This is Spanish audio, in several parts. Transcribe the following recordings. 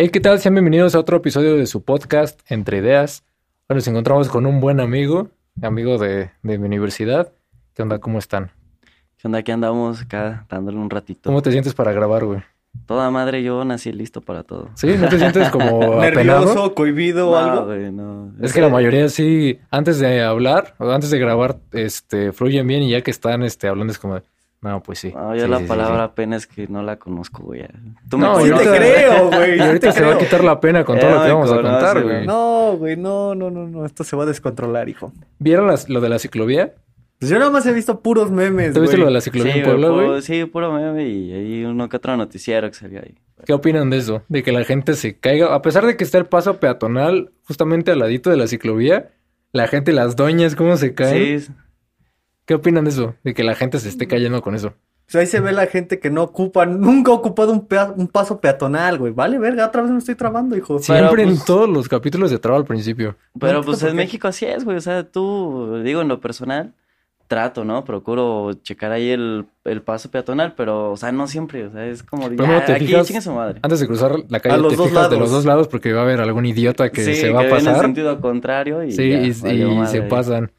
Hey, ¿qué tal? Sean bienvenidos a otro episodio de su podcast Entre Ideas. Hoy nos encontramos con un buen amigo, amigo de, de mi universidad. ¿Qué onda? ¿Cómo están? ¿Qué onda? Aquí andamos acá dándole un ratito. ¿Cómo te sientes para grabar, güey? Toda madre, yo nací listo para todo. ¿Sí? ¿No te sientes como apenado? ¿Nervioso, cohibido o No, algo? güey, no. Es que la mayoría sí, antes de hablar o antes de grabar, este, fluyen bien y ya que están este, hablando es como, de, no, pues sí. No, yo Sí, la sí, palabra sí. pena es que no la conozco, güey. Tú No, me y Sí te creo, güey. Y ahorita se va a quitar la pena con todo lo que vamos a contar, güey. No, güey, no, no, no, no. Esto se va a descontrolar, hijo. ¿Vieron las- lo de la ciclovía? Pues yo nada más he visto puros memes, ¿Te viste lo de la ciclovía Sí, en Puebla, güey, sí, puro meme y hay uno que otro noticiero que salió ahí. ¿Qué opinan de eso? De que la gente se caiga, a pesar de que está el paso peatonal justamente al ladito de la ciclovía, la gente, las doñas, ¿cómo se caen? Sí, ¿Qué opinan de eso? De que la gente se esté cayendo con eso. Pues ahí se ve la gente que no ocupa, nunca ha ocupado un, pea- un paso peatonal, güey. Vale, verga, otra vez me estoy trabando, hijo. Siempre en pues- todos los capítulos de Traba al principio. pero No pues en. México así es, güey. O sea, tú, digo, en lo personal, trato, ¿no? Procuro checar ahí el, el paso peatonal, pero, o sea, no siempre. O sea, es como, ya, te aquí fijas- chingue su madre. Antes de cruzar la calle, te dos fijas de los dos lados porque va a haber algún idiota que sí, se va a que viene en pasar. sentido contrario y Sí, ya, y, y madre se pasan.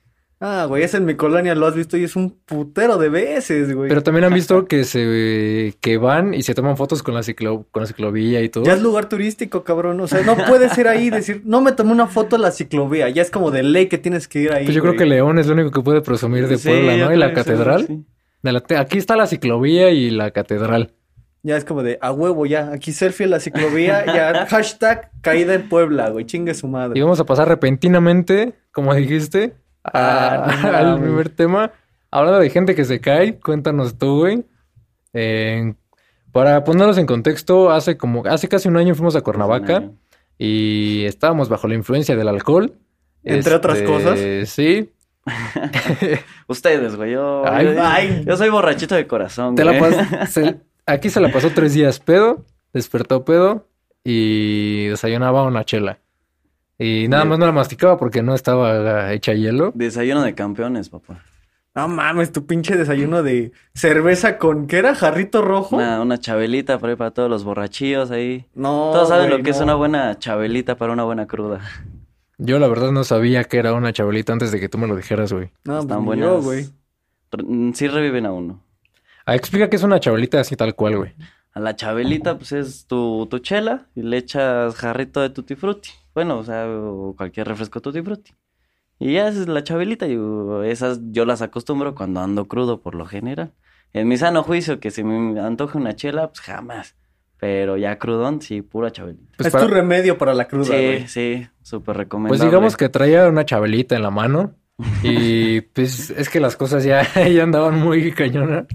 Ah, güey, ese en mi colonia lo has visto y es un putero de veces, güey. Pero también han visto que se que van y se toman fotos con la ciclo, con la ciclovía y todo. Ya es lugar turístico, cabrón. O sea, no puedes ir ahí y decir, no me tomé una foto en la ciclovía. Ya es como de ley que tienes que ir ahí. Pues yo creo que León es lo único que puede presumir de Sí, Puebla, ¿no? Y la catedral. sí. De la te- aquí está la ciclovía y la catedral. Ya es como de, a huevo, ya. Aquí selfie en la ciclovía. ya, hashtag caída en Puebla, güey. Chingue su madre. Y vamos a pasar repentinamente, como dijiste, a- Ah, no al mames. primer tema. Hablando de gente que se cae, cuéntanos tú, güey. Eh, para ponernos en contexto, hace como, hace casi un año fuimos a Cuernavaca y estábamos bajo la influencia del alcohol. Entre otras cosas. Sí. Ustedes, güey. Yo, Ay, yo, ay. yo soy borrachito de corazón, Te la güey. pas- se- aquí se la pasó tres días pedo, despertó pedo y desayunaba una chela. Y nada más no la masticaba porque no estaba hecha hielo. Desayuno de campeones, papá. No mames, tu pinche desayuno de cerveza con, ¿qué era? ¿Jarrito rojo? Una, una chabelita por ahí para todos los borrachillos ahí. No, Todos saben güey, lo que es una buena chabelita para una buena cruda. Yo la verdad no sabía que era una chavalita antes de que tú me lo dijeras, güey. No, Están pues buenas. yo, güey. Mm, Sí reviven a uno. Ah, explica qué es una chavalita así tal cual, güey. A la chabelita, pues es tu, tu chela y le echas jarrito de tutti frutti. Bueno, o sea, o cualquier refresco tutti frutti. Y ya es la chabelita. Y uh, esas yo las acostumbro cuando ando crudo por lo general. En mi sano juicio, que si me antoja una chela, pues jamás. Pero ya crudón, sí, pura chabelita. Pues es para- tu remedio para la cruda, Sí, güey. sí, súper Pues recomendable. digamos que traía una chavalita en la mano y pues es que las cosas ya, ya andaban muy cañonas.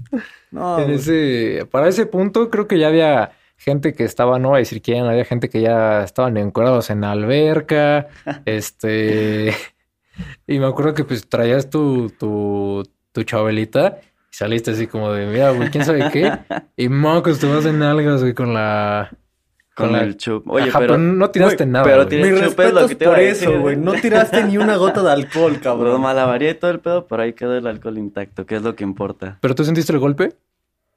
No, En ese, para ese punto creo que ya había gente que estaba, no voy a decir quién, había gente que ya estaban encuerados en la alberca, este, y me acuerdo que pues traías tu, tu, tu chabelita y saliste así como de, mira, güey, quién sabe qué, y mocos, te vas en algas, güey, con la, Con la- el chup. Oye, Ajá, pero... no tiraste nada, pero güey. tiene- Mis chupe es lo respetos que te por eso, güey. No tiraste ni una gota de alcohol, Cabrón, cabrón. malabaré todo el pedo, pero ahí quedó el alcohol intacto, que es lo que importa. ¿Pero tú sentiste el golpe?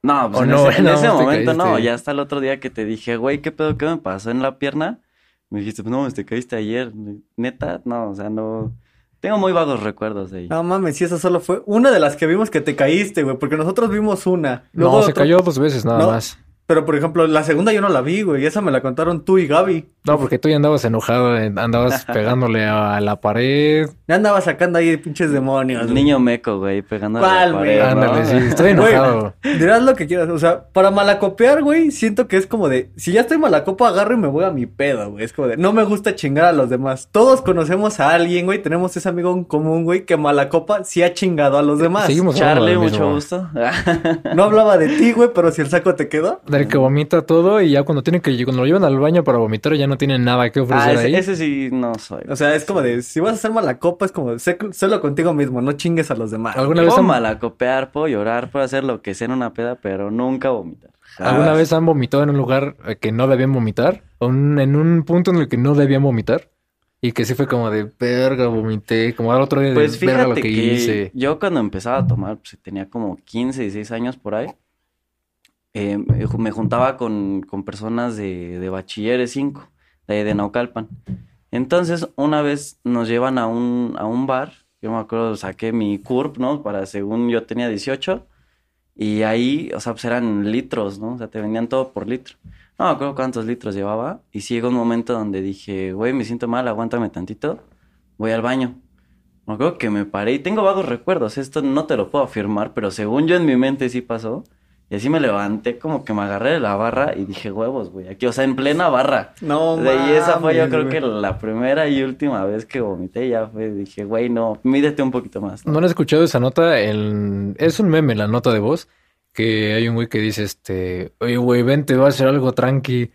No, pues ¿O en no? ese, en momento no, ya hasta el otro día que te dije, güey, ¿qué pedo? ¿Qué me pasó en la pierna? Me dijiste, no, te caíste ayer. Neta, no, o sea, no. Tengo muy vagos recuerdos de ahí. No mames, si esa solo fue una de las que vimos que te caíste, güey, porque nosotros vimos una. No, se cayó dos veces nada No. más. Pero por ejemplo, la segunda yo no la vi, güey. Esa me la contaron tú y Gaby. No, porque tú ya andabas enojado, andabas pegándole a la pared. Ya andaba sacando ahí pinches demonios. El güey. niño meco, güey, pegando a ¿Cuál, güey? ¿no? Ándale, sí, estoy Güey. enojado. Dirás lo que quieras. O sea, para malacopear, güey, siento que es como de. Si ya estoy malacopa, agarro y me voy a mi pedo, güey. Es como de. No me gusta chingar a los demás. Todos conocemos a alguien, güey. Tenemos ese amigo en común, güey, que malacopa sí ha chingado a los demás. Seguimos Charlie, mucho gusto. No hablaba de ti, güey, pero si el saco te quedó. Del que vomita todo y ya cuando tiene que cuando lo llevan al baño para vomitar ya no tienen nada que ah, ofrecer ahí. ese, ese sí no soy. O sea, es como de. Si vas a hacer malacopa, es como sé- Solo contigo mismo, no chingues a los demás. ¿Alguna vez Puedo han, malacopear, puedo llorar, puedo hacer lo que sea en una peda, pero nunca vomitar. alguna vez han vomitado en un lugar eh, que no debían vomitar? ¿O un- en un punto en el que no debían vomitar? Y que sí fue como de verga, vomité, como al otro día de Pues verga lo que, que, hice. yo cuando empezaba a tomar, pues tenía como 15, 16 años por ahí. Eh, me ju- me juntaba con, con personas de, de bachilleres 5, de, ahí de Naucalpan. Entonces, una vez nos llevan a un, a un bar, yo me acuerdo, saqué mi CURP, ¿no? Para según yo tenía 18, y ahí, o sea, pues eran litros, ¿no? O sea, te vendían todo por litro. No me acuerdo cuántos litros llevaba, y sí llegó un momento donde dije, güey, me siento mal, aguántame tantito, voy al baño. Me acuerdo que me paré y tengo vagos recuerdos, esto no te lo puedo afirmar, pero según yo en mi mente sí pasó. Y así me levanté, como que me agarré de la barra y dije, huevos, güey, aquí, o sea, en plena barra. No, De ahí esa fue yo mames, creo güey. que la primera y última vez que vomité, ya fue, dije, güey, no, mídete un poquito más. ¿No han escuchado esa nota? El... Es un meme la nota de voz. Que hay un güey que dice, este, oye, güey, vente, voy a hacer algo tranqui.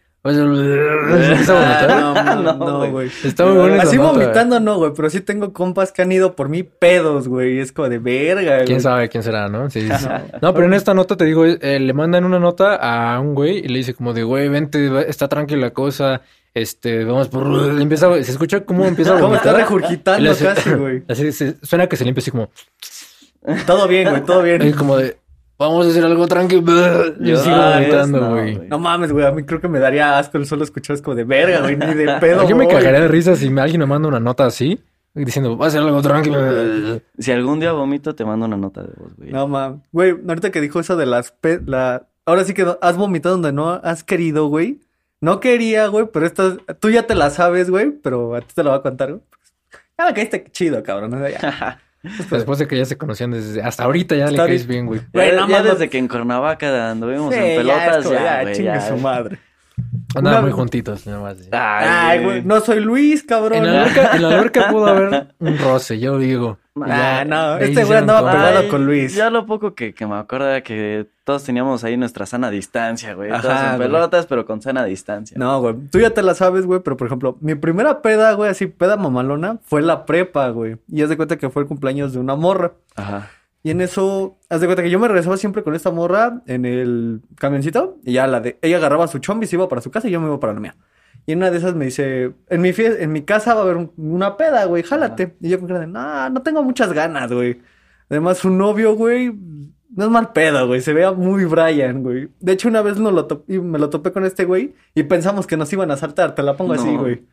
No, güey. Está muy buena esa Así vomitando no, güey, pero sí tengo compas que han ido por mí pedos, güey. Es como de verga, güey. ¿Quién sabe quién será, no? Sí, sí. No, pero en esta nota te digo, eh, le mandan una nota a un güey y le dice como de, güey, vente, está tranquila la cosa, este, vamos por... Empieza, se escucha cómo empieza a ¿Cómo está vomitar. Y regurgitando hace- casi, güey? Así se- suena que se limpia así como, Todo bien, güey, todo bien. como de, vamos a hacer algo tranquilo. Yo sigo Ah, no, güey. No mames, güey, a mí creo que me daría asco el solo escuchar es como de verga, güey, ni de pedo. Yo me cagaría de risa si me- alguien me manda una nota así, diciendo, va a hacer algo tranquilo. Si algún día vomito, te mando una nota de voz, güey. No mames. Güey, ahorita que dijo eso de las pe- la ahora sí que has vomitado donde no has querido, güey. No quería, güey, pero esta tú ya te la sabes, güey, pero a ti te la voy a contar, güey. Ya me caíste chido, cabrón. ¿no? Ya. Después de que ya se conocían desde, hasta ahorita ya le caes ahorita. bien, güey. Güey, ya no ya mames. desde que en Cuernavaca anduvimos Sí, en ya es pelotas, como, ya, güey, chingue ya. su madre. Andaban Una- muy juntitos, nada más. Ay, güey, no soy Luis, cabrón. En la alberca, en la alberca pudo haber un roce, yo digo. Ah, no, este güey andaba pegado con Luis. Ya lo poco que, que me acuerdo era que todos teníamos ahí nuestra sana distancia, güey. Todos en güey. pelotas, pero con sana distancia. No, güey. Tú ya te la sabes, güey, pero por ejemplo, mi primera peda, güey, así peda mamalona, fue la prepa, güey. Y haz de cuenta que fue el cumpleaños de una morra. Ajá. Y en eso, haz de cuenta que yo me regresaba siempre con esta morra en el camioncito. Y ya la de, ella agarraba su chombi, se iba para su casa y yo me iba para la mía. Y en una de esas me dice, en mi fie- en mi casa va a haber un- una peda, güey, jálate. Y yo con cara de, no, no tengo muchas ganas, güey. Además, su novio, güey, no es mal pedo, güey. Se vea muy Brian, güey. De hecho, una vez no lo y me lo topé con este güey y pensamos que nos iban a saltar. Te la pongo así, güey.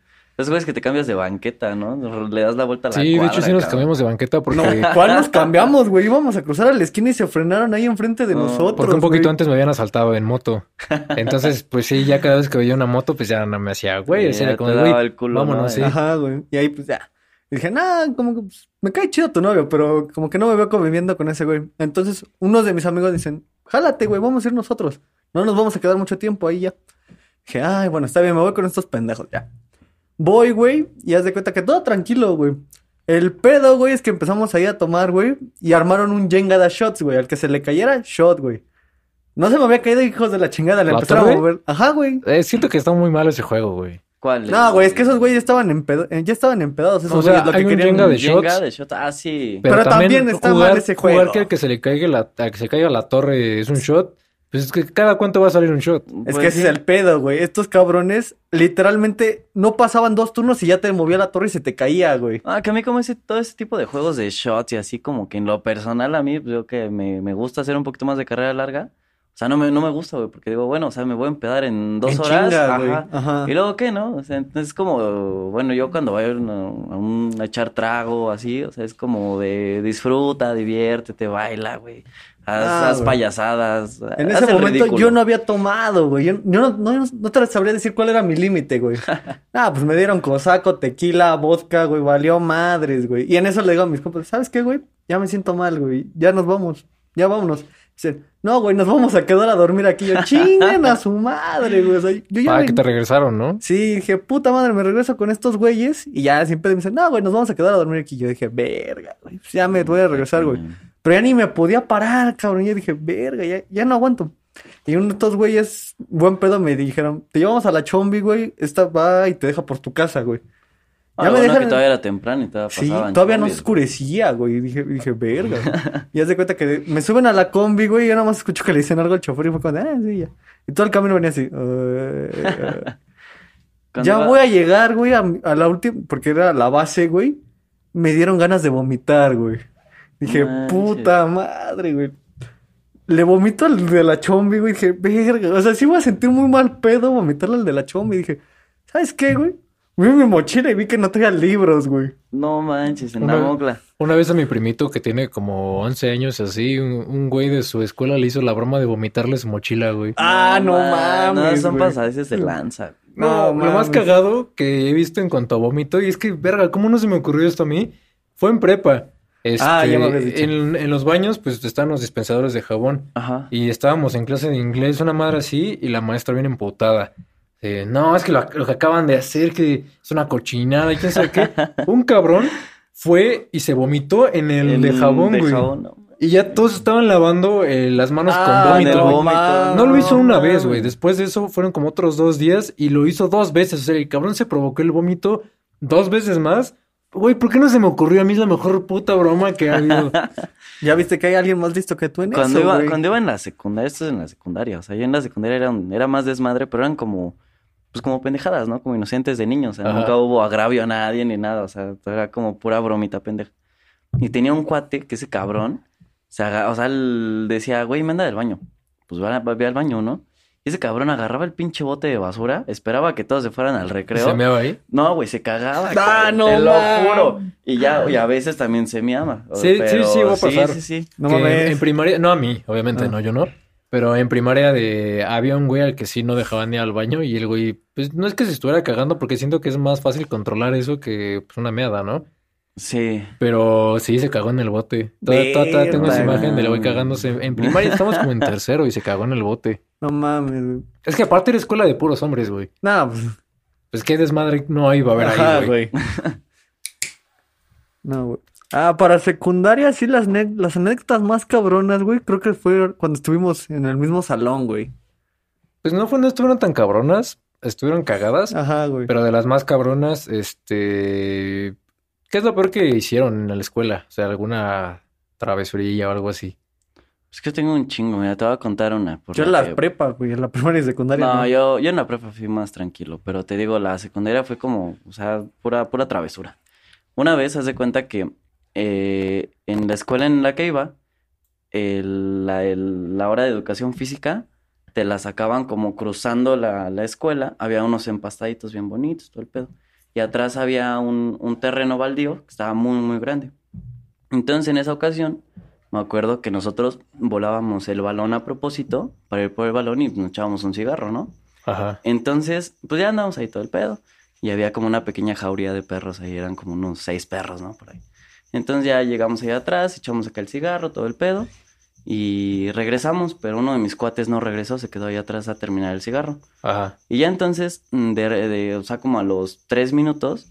Esos güeyes que te cambias de banqueta, ¿no? Le das la vuelta a la Sí, de hecho sí nos cabrón. cambiamos de banqueta porque, No, ¿cuál nos cambiamos, güey? Íbamos a cruzar a la esquina y se frenaron ahí enfrente de No, nosotros. porque un poquito güey. antes me habían asaltado en moto. Entonces, pues sí, ya cada vez que veía una moto, pues ya no me hacía, güey, era como, te de, güey, el culo, vámonos, ¿no? sí. Ajá, güey. Y ahí, pues ya. Y dije, nah, como que pues, me cae chido tu novio, pero como que no me veo conviviendo con ese güey. Entonces, unos de mis amigos dicen, jálate, güey, vamos a ir nosotros. No nos vamos a quedar mucho tiempo ahí ya. Dije, ay, bueno, está bien, me voy con estos pendejos, ya. Voy, güey, y haz de cuenta que todo tranquilo, güey. El pedo, güey, es que empezamos ahí a tomar, güey, y armaron un Jenga de shots, güey. Al que se le cayera, shot, güey. No se me había caído, hijos de la chingada, le ¿La empezaron a mover. Ajá, güey. Eh, siento que está muy malo ese juego, güey. ¿Cuál? No, güey, es que esos güeyes estaban empedo- eh, ya estaban empedados. Esos O sea, güeyes lo que hay un querían. Jenga de Jenga shots. de shot. Ah, sí. Pero también está mal ese Jugar juego. que al que se le caiga la, a que se caiga la torre es un shot. Pues es que cada cuánto va a salir un shot. Es Pues que ese sí. es el pedo, güey. Estos cabrones literalmente no pasaban dos turnos y ya te movía la torre y se te caía, güey. Ah, que a mí como ese, todo ese tipo de juegos de shots y así como que en lo personal a mí, pues, yo que me, me gusta hacer un poquito más de carrera larga. O sea, no me, no me gusta, güey, porque digo, bueno, o sea, me voy a empedar en dos En horas. chinga, güey. ajá. Ajá. Y luego, ¿qué, no? O sea, entonces es como, bueno, yo cuando voy a, una- a, un, a echar trago así, o sea, es como de disfruta, diviértete, baila, güey. Haz, Ah, haz payasadas. En haz ese el momento ridículo. yo no había tomado, güey. Yo, yo no, no, no te sabría decir cuál era mi límite, güey. Ah, pues me dieron cosaco, tequila, vodka, güey. Valió madres, güey. Y en eso le digo a mis compas, ¿sabes qué, güey? Ya me siento mal, güey. Ya nos vamos. Ya vámonos. Dicen, no, güey, nos vamos a quedar a dormir aquí. Yo, chinguen a su madre, güey. O sea, yo ya Para ven- que te regresaron, ¿no? Sí, dije, puta madre, me regreso con estos güeyes. Y ya siempre me dicen, no, güey, nos vamos a quedar a dormir aquí. Yo dije, verga, güey, pues ya me voy a regresar, güey. Pero ya ni me podía parar, cabrón. Yo dije, verga, ya, ya no aguanto. Y uno de estos güeyes, buen pedo, me dijeron, te llevamos a la chombi, güey. Esta va y te deja por tu casa, güey. Ah, Ya me bueno, dejan- que todavía era temprano y todavía Sí, todavía no oscurecía, güey. Y dije, dije, verga. güey". Y haz de cuenta que me suben a la combi, güey, y yo nada más escucho que le dicen algo al chofer y fue como, ah, sí, ya. Y todo el camino venía así. "Eh, Cuando ya voy a llegar, güey, a, a la última, porque era la base, güey. Me dieron ganas de vomitar, güey. Dije, puta madre, güey. le vomito al de la chombi, güey. Dije, verga. O sea, sí iba a sentir muy mal pedo vomitarle al de la chombi. Dije, ¿sabes qué, güey? Vi mi mochila y vi que no traía libros, güey. No manches, en Una- la mocla. Una vez a mi primito que tiene como 11 años así, un, un güey de su escuela le hizo la broma de vomitarle su mochila, güey. Ah, no ma- mames, No, son pasadeces de lanza. No, No lo más cagado que he visto en cuanto a vómito, y es que, verga, ¿cómo no se me ocurrió esto a mí? Fue en prepa. Este, Ah, ya me dicho. En, en los baños, pues están los dispensadores de jabón. Ajá. Y estábamos en clase de inglés, una madre así, y la maestra bien emputada. Eh, no, es que lo, lo que acaban de hacer, que es una cochinada y quién sabe qué. Un cabrón fue y se vomitó en el de jabón, de güey. jabón, no. Y ya todos estaban lavando eh, las manos Ah, con vómito. güey. No lo hizo una vez, güey. Después de eso fueron como otros dos días y lo hizo dos veces. O sea, el cabrón se provocó el vómito dos veces más. Güey, ¿por qué no se me ocurrió? A mí es la mejor puta broma que ha habido. Ya viste que hay alguien más listo que tú en Cuando, eso, iba, güey. cuando iba en la secundaria, esto es en la secundaria, o sea, yo en la secundaria era, un- era más desmadre, pero eran como, pues como pendejadas, ¿no? Como inocentes de niños, o sea, Ajá. nunca hubo agravio a nadie ni nada, o sea, era como pura bromita pendeja. Y tenía un cuate que ese cabrón, se aga- o sea, él decía, güey, me anda del baño. Pues va, va- ve al baño, ¿no? Y ese cabrón agarraba el pinche bote de basura, esperaba que todos se fueran al recreo. Se meaba ahí. No, güey, se cagaba. Ah, cabrón, no Te lo juro. Y ya, y a veces también se me ama. Sí, sí, sí, va a pasar. Sí, sí, sí. No mames. En primaria, no a mí, obviamente, Ah. no, yo no. Pero en primaria de había un güey al que sí no dejaban ir al baño y el güey, pues no es que se estuviera cagando porque siento que es más fácil controlar eso que pues, una meada, ¿no? Sí. Pero sí se cagó en el bote. Todavía, tengo esa imagen del güey cagándose. En primaria estamos como en tercero y se cagó en el bote. No mames, güey. Es que aparte era escuela de puros hombres, güey. No, pues. Pues qué desmadre no iba a haber Ajá, ahí, güey. No, güey. Ah, para secundaria, sí, las, las anécdotas más cabronas, güey, creo que fue cuando estuvimos en el mismo salón, güey. Pues no fue, no estuvieron tan cabronas, estuvieron cagadas, Ajá, güey. pero de las más cabronas, este, ¿qué es lo peor que hicieron en la escuela? O sea, alguna travesurilla o algo así. Es que tengo un chingo, mira, te voy a contar una. Yo en la que- prepa, güey, en la primaria y secundaria. No, no. yo, yo en la prepa fui más tranquilo, pero te digo, la secundaria fue como, o sea, pura, pura travesura. Una vez, haz de cuenta que eh, en la escuela en la que iba, el- la, el- la hora de educación física te la sacaban como cruzando la, la escuela. Había unos empastaditos bien bonitos, todo el pedo. Y atrás había un, un terreno baldío que estaba muy, muy grande. Entonces, en esa ocasión, me acuerdo que nosotros volábamos el balón a propósito para ir por el balón y nos echábamos un cigarro, ¿no? Ajá. Entonces, pues ya andábamos ahí todo el pedo. Y había como una pequeña jauría de perros ahí, eran como unos seis perros, ¿no? Por ahí. Entonces ya llegamos ahí atrás, echamos acá el cigarro, todo el pedo. Y regresamos, pero uno de mis cuates no regresó, se quedó ahí atrás a terminar el cigarro. Ajá. Y ya entonces, mm, de, de- o sea, como a los tres minutos,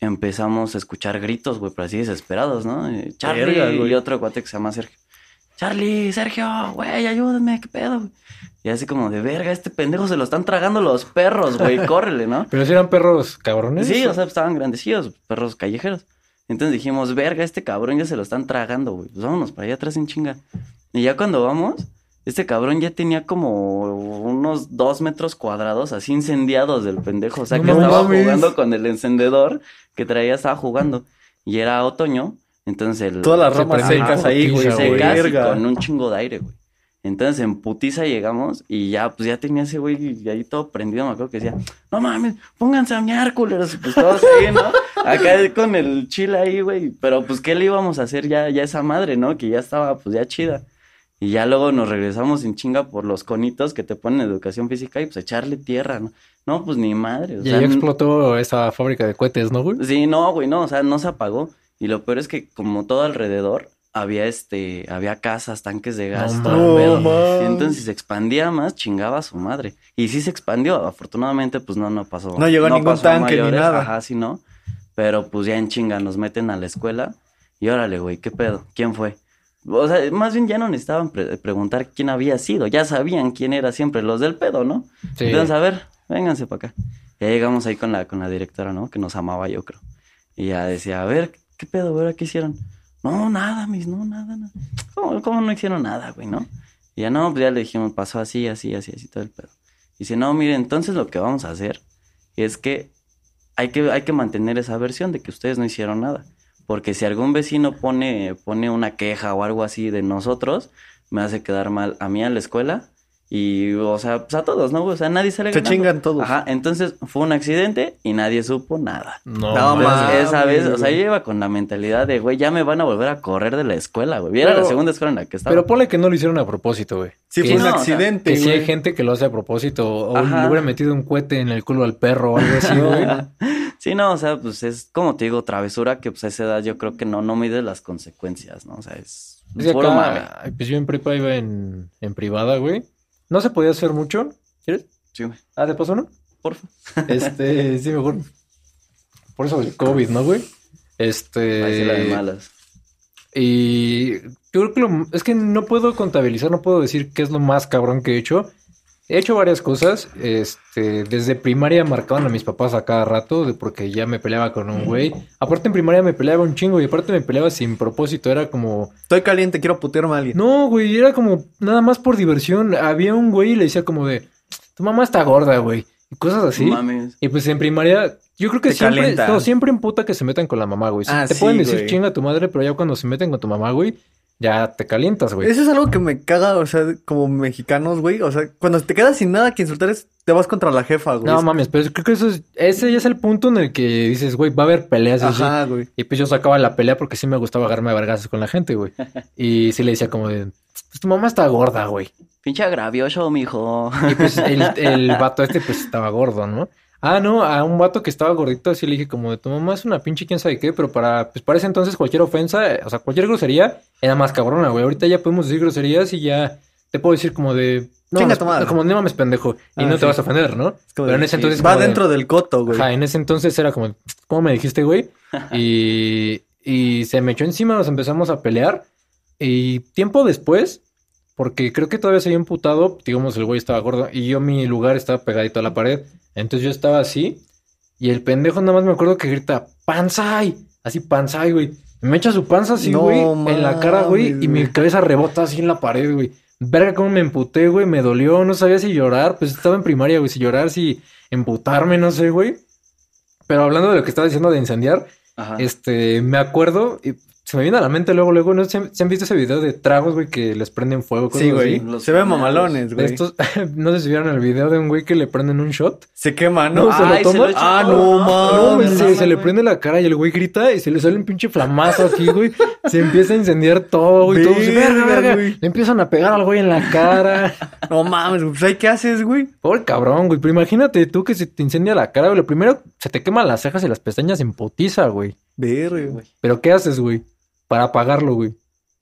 empezamos a escuchar gritos, güey, pero así desesperados, ¿no? Eh, Charlie Verga, y otro cuate que se llama Sergio. Charlie, Sergio, güey, ayúdame, qué pedo, güey. Y así como de verga, este pendejo se lo están tragando los perros, güey, córrele, ¿no? Pero si eran perros cabrones. Sí, o sea, estaban grandecillos, perros callejeros. Entonces dijimos, verga, este cabrón ya se lo están tragando, güey. Pues vámonos para allá atrás en chinga. Y ya cuando vamos, este cabrón ya tenía como unos dos metros cuadrados así incendiados del pendejo. O sea, No que estaba mames. jugando con el encendedor que traía, estaba jugando. Y era otoño, entonces el... Todas las Se ramas secas ahí, güey. secas y con un chingo de aire, güey. Entonces en putiza llegamos y ya, pues ya tenía ese güey ahí todo prendido, me acuerdo que decía, no mames, pónganse a mear, culeros, y pues todos ahí, ¿no? Acá con el chile ahí, güey, pero pues qué le íbamos a hacer ya, ya esa madre, ¿no? Que ya estaba pues ya chida. Y ya luego nos regresamos en chinga por los conitos que te ponen en educación física y pues echarle tierra, ¿no? No, pues ni madre, o Y sea, ahí n- explotó esa fábrica de cohetes, ¿no, güey? Sí, no, güey, no, o sea, no se apagó. Y lo peor es que como todo alrededor había este, había casas, tanques de gas, No todo el No. Entonces, si se expandía más, chingaba a su madre. Y sí se expandió, afortunadamente, pues no, no pasó. No llegó ningún pasó a tanque ni mayores, nada. Ajá, sí, no. Pero pues ya en chinga nos meten a la escuela. Y órale, güey, ¿qué pedo? ¿Quién fue? O sea, más bien ya no necesitaban pre- preguntar quién había sido. Ya sabían quién era siempre, los del pedo, ¿no? Sí. Entonces, a ver, vénganse para acá. Ya llegamos ahí con la, con la directora, ¿no? Que nos amaba, yo creo. Y ya decía, a ver, ¿qué pedo, güey? ¿Qué hicieron? No, nada, mis, no, nada, nada. ¿Cómo, cómo no hicieron nada, güey, no? Y ya no, pues ya le dijimos, pasó así, así, así, así, todo el pedo. Y dice, no, mire, entonces lo que vamos a hacer es que hay que, hay que mantener esa versión de que ustedes no hicieron nada. Porque si algún vecino pone, pone una queja o algo así de nosotros, me hace quedar mal a mí a la escuela y, o sea, pues a todos, ¿no? O sea, nadie sale Se ganando. chingan todos. Ajá, entonces fue un accidente y nadie supo nada. No, No, mames. Esa vez, o sea, yo iba con la mentalidad de, güey, ya me van a volver a correr de la escuela, güey. Era Pero- la segunda escuela en la que estaba. Pero ponle que no lo hicieron a propósito, güey. Sí, que, fue un no, o sea, accidente, que sí hay gente que lo hace a propósito. O Ajá. le hubiera metido un cohete en el culo al perro o algo así, güey. Sí, no, o sea, pues es como te digo, travesura que pues a esa edad yo creo que no, no mide las consecuencias, ¿no? O sea, es Es puro acá, mame. pues yo en prepa iba en, en privada, güey. No se podía hacer mucho. ¿Quieres? Sí, güey, Ah, ¿de paso no? porfa. Este, sí, mejor. Por eso del COVID, ¿no, güey? Este. Ahí sí la de malas. Y yo creo que lo- es que no puedo contabilizar, no puedo decir qué es lo más cabrón que he hecho. He hecho varias cosas. Este, desde primaria marcaban a mis papás a cada rato, de porque ya me peleaba con un güey. Aparte en primaria me peleaba un chingo y aparte me peleaba sin propósito. Era como, Estoy caliente, quiero putearme a alguien. no, güey, era como nada más por diversión. Había un güey y le decía como de, tu mamá está gorda, güey. Y cosas así. No mames. Y pues en primaria, yo creo que Te siempre, calienta. no, siempre emputa que se metan con la mamá, güey. Ah, te sí, pueden decir güey. chinga tu madre, pero ya cuando se meten con tu mamá, güey, ya te calientas, güey. Eso es algo que me caga, o sea, como mexicanos, güey. O sea, cuando te quedas sin nada que insultar es, te vas contra la jefa, güey. No mames, pero creo que eso es, ese ya es el punto en el que dices, güey, va a haber peleas así. Ajá, güey. Y pues yo sacaba la pelea porque sí me gustaba agarrarme a vergazos con la gente, güey. Y sí le decía como de, pues tu mamá está gorda, güey. Pinche agravioso, mijo. Y pues el, el vato este pues estaba gordo, ¿no? Ah, no, a un vato que estaba gordito así le dije como de tu mamá es una pinche quién sabe qué, pero para, pues para ese entonces cualquier ofensa, eh, o sea, cualquier grosería era más cabrona, güey. Ahorita ya podemos decir groserías y ya te puedo decir como de... No, Chinga tu madre. Como no mames pendejo. Y Ah, no sí. te vas a ofender, ¿no? Es como Pero en ese entonces Va como de- dentro del coto, güey. Ajá, en ese entonces era como, ¿cómo me dijiste, güey? Y, y se me echó encima, nos empezamos a pelear. Y tiempo después, porque creo que todavía se había emputado, digamos, el güey estaba gordo y yo mi lugar estaba pegadito a la pared. Entonces yo estaba así y el pendejo nada más me acuerdo que grita, ¡Panzai! Así, ¡Panzai, güey! Me echa su panza así, No güey, en la cara, güey, y mi cabeza rebota así en la pared, güey. Verga, cómo me emputé, güey, me dolió, no sabía si llorar, pues estaba en primaria, güey, si llorar, si emputarme, no sé, güey. Pero hablando de lo que estaba diciendo de incendiar, Ajá. este, me acuerdo, y se me viene a la mente luego, luego, ¿no? ¿Se han, se han visto ese video de tragos, güey, que les prenden fuego? Sí, güey. Se ven mamalones, güey. estos, no sé si vieron el video de un güey que le prenden un shot. Se quema, ¿no? No, se lo Ay, toma. echa Ah, todo. no, No, mames. güey, se, se le prende la cara y el güey grita y se le sale un pinche flamazo aquí, güey. Se empieza a incendiar todo, güey. Todos, Verga, verga, verga. güey. Le empiezan a pegar al güey en la cara. No mames, güey. Pues ¿qué haces, güey? Pobre cabrón, güey. Pero imagínate tú que se te incendia la cara, güey. Lo primero, se te queman las cejas y las pestañas en potiza, güey. Verga, güey. Pero ¿qué haces, güey? Para apagarlo, güey.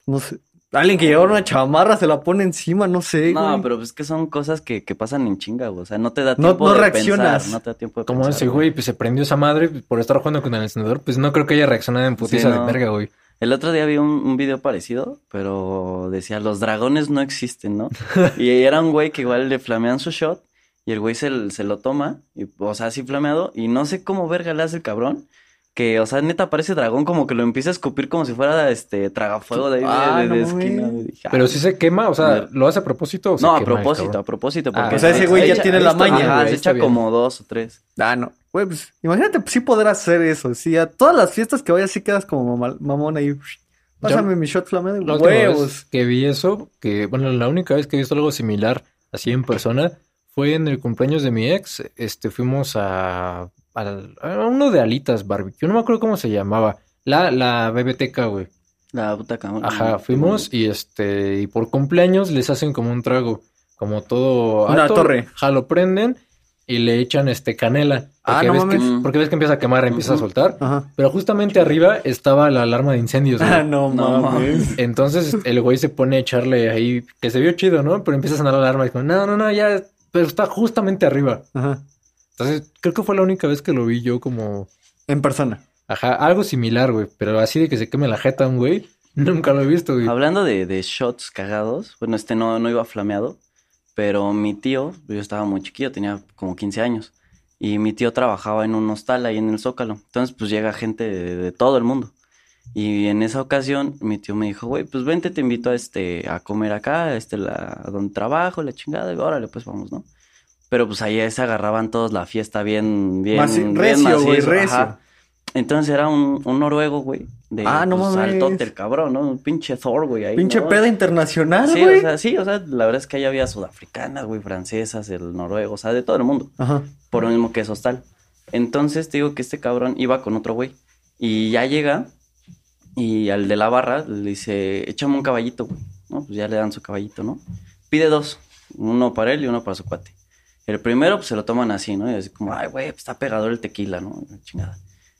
No sé. Alguien que lleva una chamarra se la pone encima, no sé, No, güey. pero pues que son cosas que, que pasan en chinga, güey. O sea, no te da tiempo no de reaccionas. pensar. No te da tiempo de Como ese güey, pues se prendió esa madre por estar jugando con el encendedor. Pues no creo que haya reaccionado en putiza no. de verga, güey. El otro día vi un, un video parecido, pero decía, los dragones no existen, ¿no? y era un güey que igual le flamean su shot y el güey se, se lo toma, y, o sea, así flameado, y no sé cómo verga le hace el cabrón, que, o sea, neta parece dragón como que lo empieza a escupir como si fuera, este, tragafuego de ahí de, Ah, de- de no esquina. Dije, Pero "Ah, si se quema, o sea. ¿lo hace a propósito o se No, a quema propósito, a propósito. Ah, Porque o sea, ese güey ya echa- tiene la maña, Ajá, se echa bien. como dos o tres. Ah, no. Güey, pues imagínate, pues, sí poder hacer eso. Sí, a todas las fiestas que vayas, sí quedas como mamal- mamón ahí. Pásame mi shot flameado. La última vez Huevos. que vi eso, que bueno, la única vez que he visto algo similar así en persona fue en el cumpleaños de mi ex. Este, fuimos a, al- a uno de alitas barbecue, no me acuerdo cómo se llamaba. La, la BBTK, güey. La puta cámara. Ajá, fuimos y este, y por cumpleaños les hacen como un trago, como todo Una alto, torre. Ja, lo prenden y le echan este canela. Ah, Porque, no ves que, mames. porque ves que empieza a quemar, empieza a soltar. Ajá. Pero justamente arriba estaba la alarma de incendios, güey. Ah, no, No mames. Entonces el güey se pone a echarle ahí, que se vio chido, ¿no? Pero empieza a sonar la alarma y como, no, no, no, ya, pero está justamente arriba. Ajá. Entonces creo que fue la única vez que lo vi yo como, En persona. ajá, algo similar, güey. Pero así de que se queme la jeta un güey, nunca lo he visto, güey. Hablando de, de shots cagados, bueno, este no, no iba flameado, pero mi tío, yo estaba muy chiquillo, tenía como 15 años, y mi tío trabajaba en un hostal ahí en el Zócalo. Entonces, pues llega gente de, de todo el mundo. Y en esa ocasión, mi tío me dijo, güey, pues vente, te invito a este, a comer acá, a este, la, a donde trabajo, la chingada, y órale, pues vamos, ¿no? Pero pues ahí se agarraban todos la fiesta bien, bien, Maci- bien recio, güey, recio. ajá. Entonces era un, un noruego, güey. De Ah, no pues, mames. el cabrón, ¿no? Un pinche Thor, güey. ahí, Pinche ¿no? peda internacional, Sí, güey. o sea, sí, o sea, la verdad es que ahí había sudafricanas, güey, francesas, el noruego, o sea, de todo el mundo. Ajá. Por lo mismo que es hostal. Entonces te digo que este cabrón iba con otro güey. Y ya llega y al de la barra le dice, échame un caballito, güey. No, pues ya le dan su caballito, ¿no? Pide dos, uno para él y uno para su cuate. El primero, pues se lo toman así, ¿no? Y así como, ay, güey, pues está pegador el tequila, ¿no? Chingada.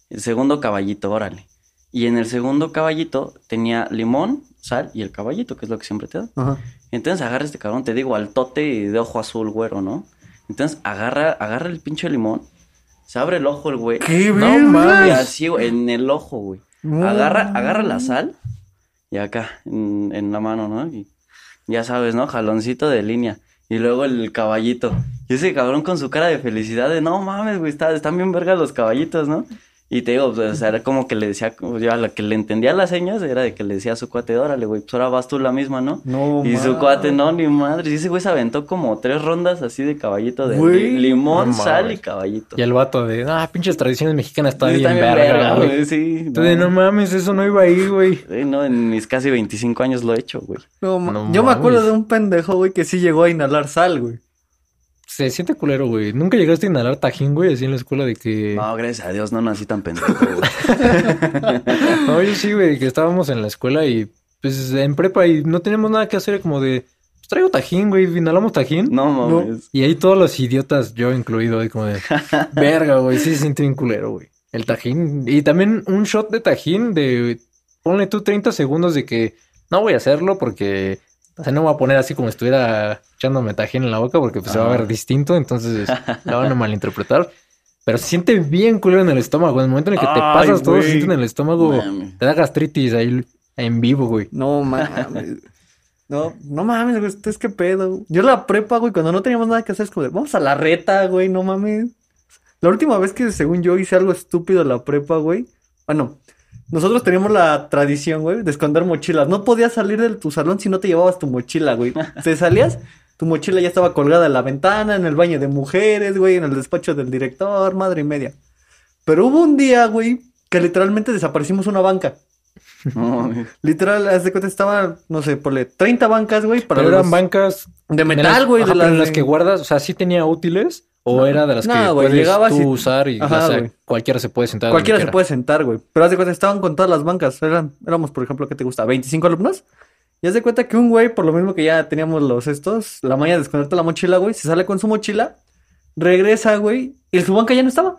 El segundo caballito, órale. Y en el segundo caballito tenía limón, sal y el caballito, que es lo que siempre te dan. Ajá. Entonces agarra este cabrón, te digo, al tote y de ojo azul, güero, ¿no? Entonces agarra, agarra el pinche limón, se abre el ojo el güey. ¿Qué, No mames. así, güey, en el ojo, güey. No Agarra, agarra la sal y acá, en, en la mano, ¿no? Y ya sabes, ¿no? Jaloncito de línea. Y luego el caballito. Y ese cabrón con su cara de felicidad de, no mames, güey, está- están bien vergas los caballitos, ¿no? Y te digo, pues, o sea, era como que le decía, yo a la que le entendía las señas era de que le decía a su cuate, órale, güey, pues ahora vas tú la misma, ¿no? No, Y su cuate, no, ni madre. Y ese güey se aventó como tres rondas así de caballito de Güey. li- limón, No sal y caballito. Y el vato de, ah, pinches tradiciones mexicanas está Sí, bien está verga, güey. güey, Sí, de, no mames, eso no iba ahí, güey. Sí, no, en mis casi 25 años lo he hecho, güey. No, ma- No Yo me acuerdo mames. de un pendejo, güey, que sí llegó a inhalar sal, güey. Se siente culero, güey. Nunca llegaste a inhalar tajín, güey, así en la escuela de que... No, gracias a Dios, no nací tan pendejo, güey. No, yo sí, güey, que estábamos en la escuela y pues en prepa y no teníamos nada que hacer, como de, pues traigo tajín, güey, inhalamos tajín. No mames. Y ahí todos los idiotas, yo incluido, ahí como de, verga, güey, sí se siente bien culero, güey. El tajín. Y también un shot de tajín de, ponle tú 30 segundos de que no voy a hacerlo porque, o sea, no me voy a poner así como si estuviera echándome tajín en la boca porque pues se va a ver Ajá. distinto, entonces la van a malinterpretar. Pero se siente bien culero en el estómago. En el momento en el que te Ay, pasas todo, se siente en el estómago. Te da gastritis ahí en vivo, güey. No mames. No, no mames, güey, es que pedo. Yo la prepa, güey, cuando no teníamos nada que hacer, es como de, vamos a la reta, güey, no mames. La última vez que, según yo, hice algo estúpido en la prepa, güey. Bueno, nosotros teníamos la tradición, güey, de esconder mochilas. No podías salir de tu salón si no te llevabas tu mochila, güey. Te salías, tu mochila ya estaba colgada en la ventana, en el baño de mujeres, güey, en el despacho del director, madre y media. Pero hubo un día, güey, que literalmente desaparecimos una banca. No. Literal, haz de cuenta, estaban, no sé, ponle 30 bancas, güey, para Pero eran los- bancas de de metal, güey, de las en las de- que guardas, o sea, sí tenía útiles o No. era de las No, que güey, puedes tú y- usar y Ajá, o sea, güey. cualquiera se puede sentar. Cualquiera se puede sentar, güey. Pero haz de cuenta, estaban con todas las bancas. Eran, éramos, por ejemplo, ¿qué te gusta? ¿25 alumnos? Y haz de cuenta que un güey, por lo mismo que ya teníamos los estos, la maña de esconderte la mochila, güey, se sale con su mochila, regresa, güey, y su banca ya no estaba.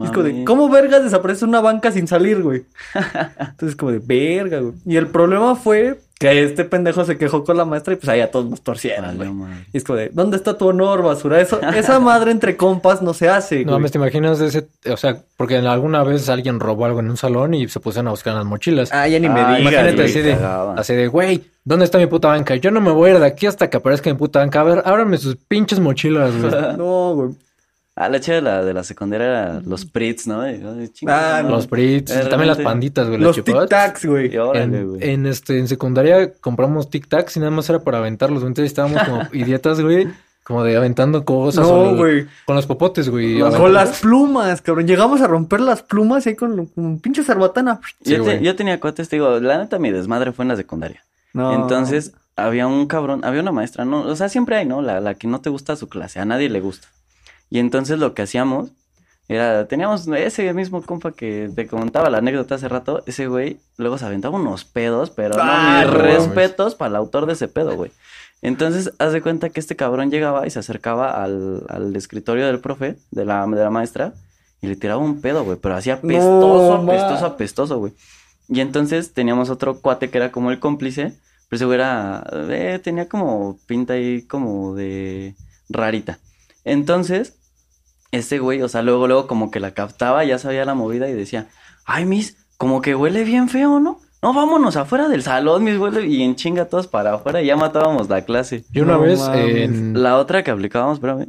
Y Es como de. ¿cómo vergas desaparece una banca sin salir, güey? Entonces, como de, verga, güey. Y el problema fue que este pendejo se quejó con la maestra y pues ahí a todos nos torcieron, Valió güey. Y es como de, ¿dónde está tu honor, basura? Eso, esa madre entre compas no se hace, No, me te imaginas de ese, o sea, porque alguna vez alguien robó algo en un salón y se pusieron a buscar en las mochilas. Ah, ya ni me Ay, digas, Imagínate así de, así de, güey, ¿dónde está mi puta banca? Yo no me voy a ir de aquí hasta que aparezca mi puta banca. A ver, ábrame sus pinches mochilas, güey. No, güey. Ah, la chida de la, de la secundaria era los Prits, ¿no? Ah, ¿no? Los Brits, Eh, también las realmente- panditas, güey, Los chupadas. tic-tacs, güey. En, este, en secundaria compramos tic tacs y nada más era para aventarlos. Entonces estábamos como idiotas, güey. Como de aventando cosas. No, los- güey. Con los popotes, güey. Con aventando- las plumas, cabrón. Llegamos a romper las plumas ahí con, con un pinche cerbatana. Sí, yo, te- yo tenía cuates, te digo, la neta mi desmadre fue en la secundaria. No. Entonces, había un cabrón, había una maestra, ¿no? O sea, siempre hay, ¿no? La, la que no te gusta su clase, a nadie le gusta. Y entonces lo que hacíamos era, teníamos ese mismo compa que te contaba la anécdota hace rato, ese güey luego se aventaba unos pedos, pero Ah, no, no mis mames. respetos para el autor de ese pedo, güey. Entonces, haz de cuenta que este cabrón llegaba y se acercaba al, al escritorio del profe, de la, de la maestra, y le tiraba un pedo, güey, pero hacía apestoso, No, apestoso, apestoso, güey. Y entonces teníamos otro cuate que era como el cómplice, pero ese güey era, eh, tenía como pinta ahí como de rarita. Entonces, ese güey, o sea, luego, luego como que la captaba, ya sabía la movida y decía, ay, mis, como que huele bien feo, ¿no? No, vámonos afuera del salón, mis huele, y en chinga todos para afuera y ya matábamos la clase. Y una No vez en... La otra que aplicábamos, espérame,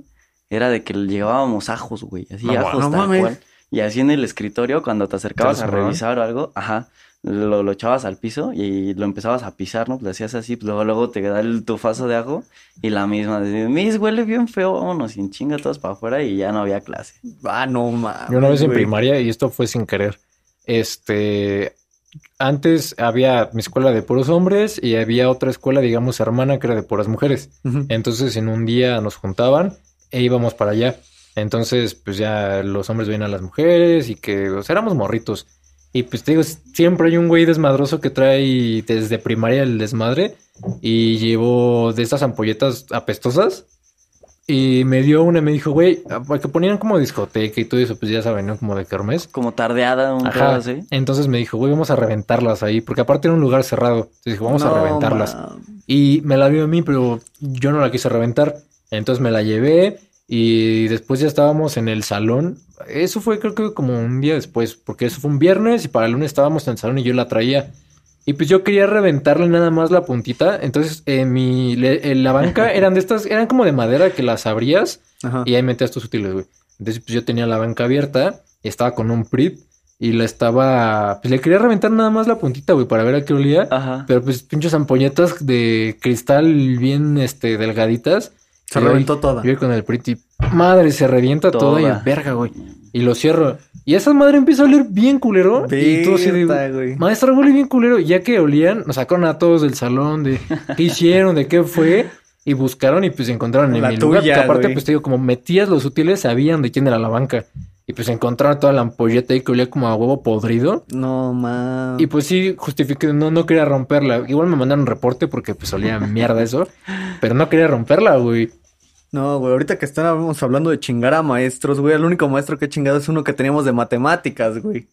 era de que le llevábamos ajos, güey, así No, ajos no tal mames. cual. Y así en el escritorio, cuando te acercabas a revisar o algo, ajá, lo, lo echabas al piso y lo empezabas a pisar, ¿no? Pues le hacías así, pues luego, luego te da el tufazo de ajo y la misma, de, mis huele bien feo, vámonos, sin chinga todos para afuera y ya no había clase. Ah, no mames. Yo una vez en primaria, y esto fue sin querer, este, antes había mi escuela de puros hombres y había otra escuela, digamos, hermana que era de puras mujeres. Entonces en un día nos juntaban e íbamos para allá. Entonces, pues ya los hombres veían a las mujeres y que, o sea, éramos morritos. Y pues te digo, siempre hay un güey desmadroso que trae desde primaria el desmadre y llevó de estas ampolletas apestosas. Y me dio una y me dijo, güey, que ponían como discoteca y todo eso, pues ya saben, ¿no? Como de kermés. Como tardeada, un Ajá. así. Entonces me dijo, güey, vamos a reventarlas ahí, porque aparte era un lugar cerrado. Entonces dijo, vamos a No, reventarlas. ma. Y me la dio a mí, pero yo no la quise reventar. Entonces me la llevé y después ya estábamos en el salón. Eso fue creo que como un día después, porque eso fue un viernes y para el lunes estábamos en el salón y yo la traía. Y pues yo quería reventarle nada más la puntita. Entonces en mi, le- en la banca eran de estas, eran como de madera que las abrías Ajá. y ahí metías tus útiles, güey. Entonces, pues yo tenía la banca abierta y estaba con un PRIT y la estaba. Pues le quería reventar nada más la puntita, güey, para ver a qué olía. Ajá. Pero pues pinches ampolletas de cristal bien, este, delgaditas. Se Y reventó toda. Yo con el PRIT y madre, se revienta toda, Toda. y verga, güey. Y lo cierro. Y esa madre empieza a oler bien culero. y todo así de, güey. Maestra, huele bien culero. Y ya que olían, nos sacaron a todos del salón de qué hicieron, de qué fue. Y buscaron y pues encontraron en La mi lugar. tuya, Que aparte, güey. pues te digo, como metías los útiles, sabían de quién era la banca. Y pues encontraron toda la ampolleta ahí que olía como a huevo podrido. No, ma. Y pues sí, justifiqué, no, no quería romperla. Igual me mandaron un reporte porque pues olía mierda eso. Pero no quería romperla, güey. No, güey, ahorita que estábamos hablando de chingar a maestros, güey, el único maestro que he chingado es uno que teníamos de matemáticas, güey.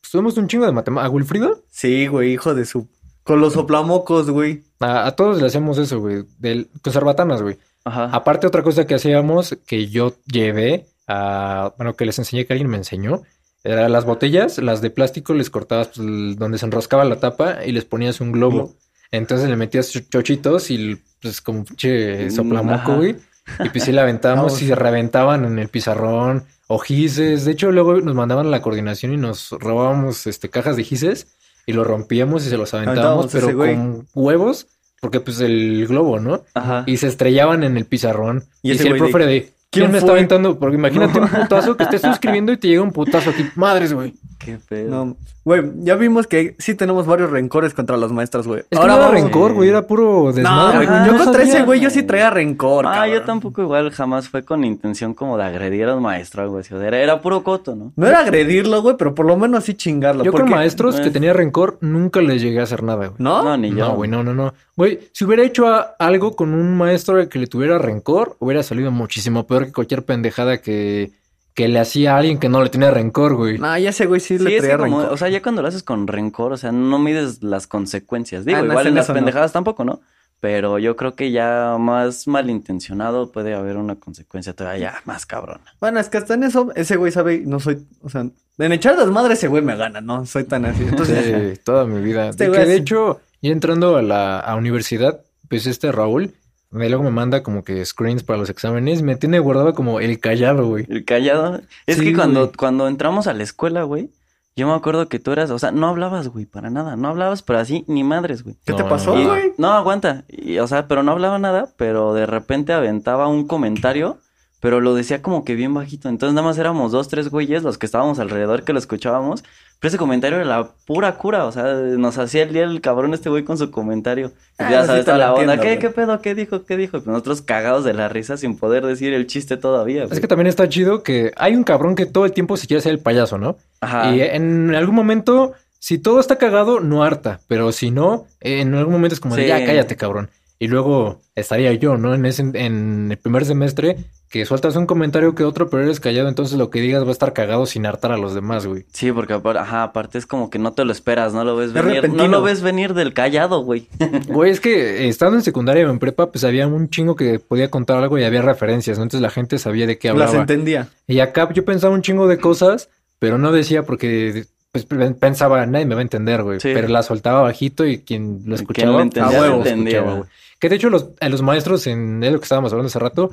Pues tuvimos un chingo de matemáticas. ¿A Wilfrido? Sí, güey, hijo de su... Con los soplamocos, güey. A, a todos le hacemos eso, güey. Del, con cerbatanas, güey. Ajá. Aparte, otra cosa que hacíamos que yo llevé a, bueno, que les enseñé que alguien me enseñó, era las botellas, las de plástico, les cortabas pues, el- donde se enroscaba la tapa y les ponías un globo. Entonces le metías cho- chochitos y pues como pinche Mm, soplamoco, güey. Y pues sí la aventábamos y se reventaban en el pizarrón o gises. De hecho, luego nos mandaban a la coordinación y nos robábamos este, cajas de gises y los rompíamos y se los aventábamos, pero con huevos, porque pues el globo, ¿no? Ajá. y se estrellaban en el pizarrón. Y Y, si el de, profe de, ¿quién, ¿quién me está aventando? Porque imagínate No. un putazo que estés escribiendo y te llega un putazo aquí. Madres, güey. Qué pedo. No, güey, ya vimos que sí tenemos varios rencores contra los maestros, güey. Es que no era vamos- rencor, güey, era puro No, desmadre. güey, Ajá, yo no contra ese güey yo sí traía rencor, Ah, cabrón. yo tampoco igual jamás fue con intención como de agredir a un maestro o algo así. O sea, era, era puro coto, ¿no? No era agredirlo, güey, pero por lo menos así chingarlo. Yo con porque- maestros que eh. tenía rencor nunca les llegué a hacer nada, güey. ¿No? No, ni yo. No, güey, no, no, no. Güey, si hubiera hecho a- algo con un maestro que le tuviera rencor, hubiera salido muchísimo peor que cualquier pendejada que, que le hacía a alguien que no le tenía rencor, güey. No, ya ese güey sí, Sí, le es traía que como, rencor. o sea, ya cuando lo haces con rencor, o sea, no mides las consecuencias. Digo, Ah, igual en en las eso no. pendejadas tampoco, ¿no? Pero yo creo que ya más malintencionado puede haber una consecuencia todavía más cabrona. Bueno, es que hasta en eso, ese güey sabe, no soy, o sea, en echar desmadre ese güey me gana, no soy tan así. Entonces, Sí, toda mi vida. Este De que de hecho, ya entrando a la a universidad, pues este Raúl, me, luego me manda como que screens para los exámenes y me tiene guardado como el callado, güey. El callado. Es Sí, que cuando, güey. cuando entramos a la escuela, güey, yo me acuerdo que tú eras, o sea, no hablabas, güey, para nada. No hablabas, pero así ni madres, güey. ¿qué te pasó, Y- güey? no, aguanta. Y, o sea, pero no hablaba nada, pero de repente aventaba un comentario, pero lo decía como que bien bajito. Entonces nada más éramos dos, tres güeyes los que estábamos alrededor que lo escuchábamos. Pero ese comentario era la pura cura. O sea, nos hacía el día el cabrón este güey con su comentario. Y Ah, ya sabes, toda la onda. entiendo, ¿Qué, qué pedo? ¿Qué dijo? ¿Qué dijo? Y nosotros cagados de la risa sin poder decir el chiste todavía, Es güey. que también está chido que hay un cabrón que todo el tiempo se quiere hacer el payaso, ¿no? Ajá. Y en algún momento, si todo está cagado, no harta. Pero si no, en algún momento es como de Sí. ya cállate, cabrón. Y luego estaría yo, ¿no? En ese, en el primer semestre, que sueltas un comentario que otro, pero eres callado, entonces lo que digas va a estar cagado sin hartar a los demás, güey. Sí, porque ajá, aparte es como que no te lo esperas, no lo ves Es venir. No lo ves venir del callado, güey. Güey, es que eh, estando en secundaria o en prepa, pues había un chingo que podía contar algo y había referencias, ¿no? Entonces la gente sabía de qué Las hablaba. entendía. Y acá yo pensaba un chingo de cosas, pero no decía porque pues pen- pensaba, nadie me va a entender, güey. Sí. Pero la soltaba bajito y quien lo escuchaba, a entendía, huevo lo entendía. escuchaba, güey. Que de hecho los, a los maestros, en lo que estábamos hablando hace rato,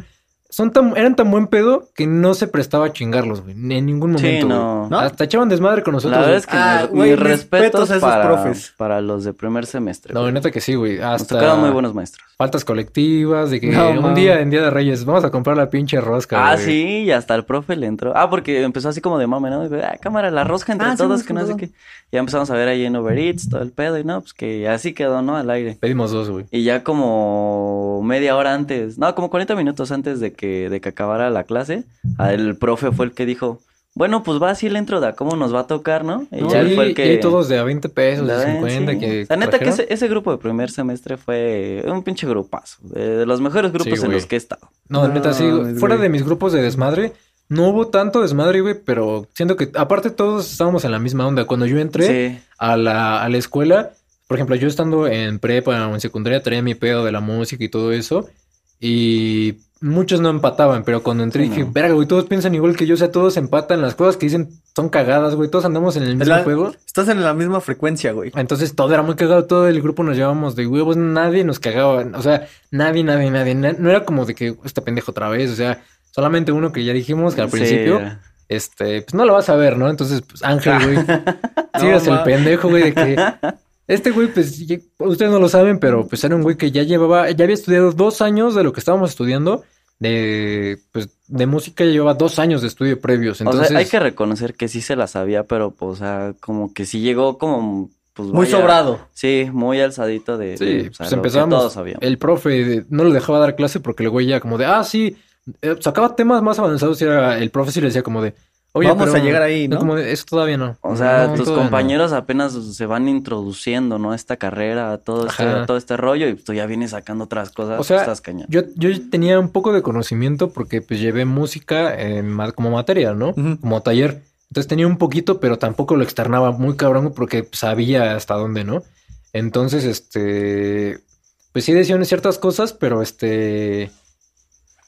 son tan, eran tan buen pedo que no se prestaba a chingarlos, güey. En ningún momento. no. ¿No? Hasta echaban desmadre con nosotros. La verdad güey. es que Ah, mis, güey, mis mis respetos respetos a esos para, profes. para los de primer semestre. No, güey. neta que sí, güey. Nos Hasta tocaron muy buenos maestros. faltas colectivas, de que No, un día en Día de Reyes vamos a comprar la pinche rosca. Ah, güey. sí, y hasta el profe le entró. Ah, porque empezó así como de mame, ¿no? Dijo, Ah, cámara, la rosca entre Ah, todos, sí, que no sé qué. Ya empezamos a ver ahí en Uber Eats todo el pedo y no, pues que así quedó, ¿no? Al aire. Pedimos dos, güey. Y ya como media hora antes, no, como 40 minutos antes de que, de que acabara la clase, el profe fue el que dijo, bueno, pues va así el intro de a cómo nos va a tocar, ¿no? Y No, ya él y- fue el y que... hay todos de a 20 pesos, La de ven, 50, sí. que La neta que ese, ese grupo de primer semestre fue un pinche grupazo. De, de los mejores grupos en los que he estado. No, No, neta, sí. Fuera güey. de mis grupos de desmadre, no hubo tanto desmadre, güey, pero siento que, aparte, todos estábamos en la misma onda. Cuando yo entré Sí. a la, a la escuela, por ejemplo, yo estando en prepa o en secundaria, traía mi pedo de la música y todo eso, y muchos no empataban, pero cuando entré Sí, dije, no. verga, güey, todos piensan igual que yo, o sea, todos empatan, las cosas que dicen son cagadas, güey, todos andamos en el mismo la- juego. Estás en la misma frecuencia, güey. Entonces todo era muy cagado, todo el grupo nos llevábamos de huevos, nadie nos cagaba, o sea, nadie, nadie, nadie, na- no era como de que este pendejo otra vez, o sea, solamente uno que ya dijimos que al Sí, principio, era. este, pues no lo vas a ver, ¿no? Entonces, pues Ángel, güey, sí No, eres el pendejo, güey, de que este güey, pues ustedes no lo saben, pero pues era un güey que ya llevaba, ya había estudiado dos años de lo que estábamos estudiando, de, pues, de música ya llevaba dos años de estudio previos, entonces... O sea, hay que reconocer que sí se la sabía, pero, pues, o sea, como que sí llegó como, pues, Muy vaya, sobrado. Sí, muy alzadito de, Sí, de, o sea, pues lo que empezamos. todos sabíamos. El profe no lo dejaba dar clase porque el güey ya como de, ah, sí, eh, sacaba temas más avanzados y era, el profe sí le decía como de, oye, Vamos pero- a llegar ahí, ¿no? Como de, eso todavía no. O sea, No, tus todavía no". compañeros apenas se van introduciendo, ¿no? A esta carrera, a todo este, Ajá. todo este rollo, y tú ya vienes sacando otras cosas, O sea, estás cañón. Yo, yo tenía un poco de conocimiento porque pues llevé música en como materia, ¿no? Como taller. Entonces tenía un poquito, pero tampoco lo externaba muy cabrón porque sabía hasta dónde, ¿no? Entonces, este, pues sí decían ciertas cosas, pero este,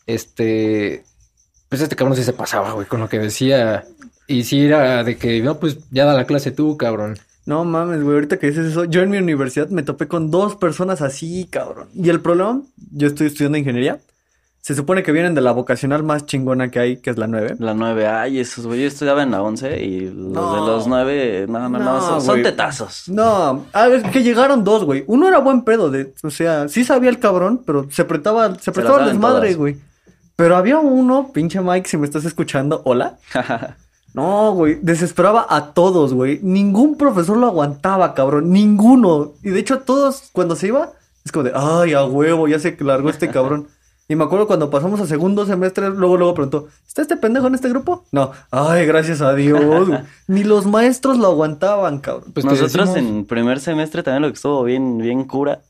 este, pues este cabrón sí se pasaba, güey, con lo que decía. Y sí era de que, no, pues ya da la clase tú, cabrón. No mames, güey, ahorita que dices eso, yo en mi universidad me topé con dos personas así, cabrón. Y el problema, yo estoy estudiando ingeniería. Se supone que vienen de la vocacional más chingona que hay, que es la 9. La 9, ay, esos, güey, yo estudiaba en la 11 y los No. de los 9, no, no, no, No, son, son tetazos. No, a ver, que llegaron dos, güey. Uno era buen pedo, de, o sea, sí sabía el cabrón, pero se prestaba, se prestaba al saben desmadre, todas. güey. Pero había uno, pinche Mike, si me estás escuchando, hola. No, güey, desesperaba a todos, güey. Ningún profesor lo aguantaba, cabrón. Ninguno. Y de hecho, todos, cuando se iba, es como de, ay, a huevo, ya se largó este cabrón. Y me acuerdo cuando pasamos a segundo semestre, luego, luego preguntó, ¿está este pendejo en este grupo? No. Ay, gracias a Dios, güey. Ni los maestros lo aguantaban, cabrón. Pues Nosotros decimos- en primer semestre también lo que estuvo bien, bien cura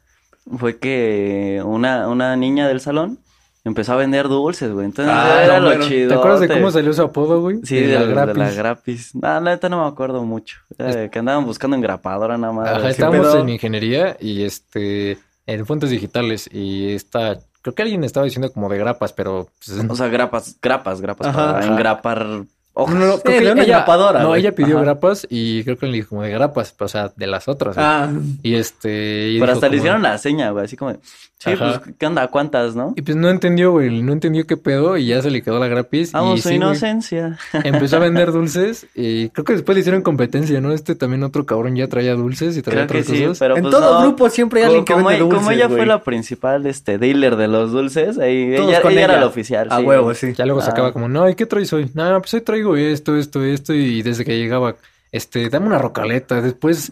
fue que una, una niña del salón empezó a vender dulces, güey. Entonces Ah, era no, lo chido. ¿Te acuerdas de cómo salió su apodo, güey? Sí, De de, la la, de la Grapis. Grapis. No, la neta no me acuerdo mucho. De que andaban buscando engrapadora nada más. Ajá, estábamos pedo? en ingeniería y este, en fuentes digitales y esta, creo que alguien estaba diciendo como de grapas, pero pues, O sea, grapas, grapas, grapas Ajá, para ajá. engrapar hojas. No, no, Sí, creo que de una ella, engrapadora, no, güey. ella pidió Ajá. grapas y creo que le dijo como de grapas, o sea, de las otras. güey. Ah, Y este, y Pero hasta le como- hicieron la seña, güey, así como, de, sí, Ajá. pues, ¿qué onda? ¿Cuántas, no? Y pues no entendió, güey, no entendió qué pedo y ya se le quedó la grapis. Vamos, y su sí, güey, inocencia. empezó a vender dulces y creo que después le hicieron competencia, ¿no? Este también otro cabrón ya traía dulces y traía Creo que otras sí, cosas. pero en pues todo no. grupo siempre hay alguien que como, vende como dulces, ella güey. fue la principal este dealer de los dulces, ahí ella, era la oficial. A huevo, sí. Ya luego sacaba como, no, ¿y qué traes hoy? No, pues hoy traigo esto, esto, esto, y desde que llegaba, este, dame una rocaleta. Después,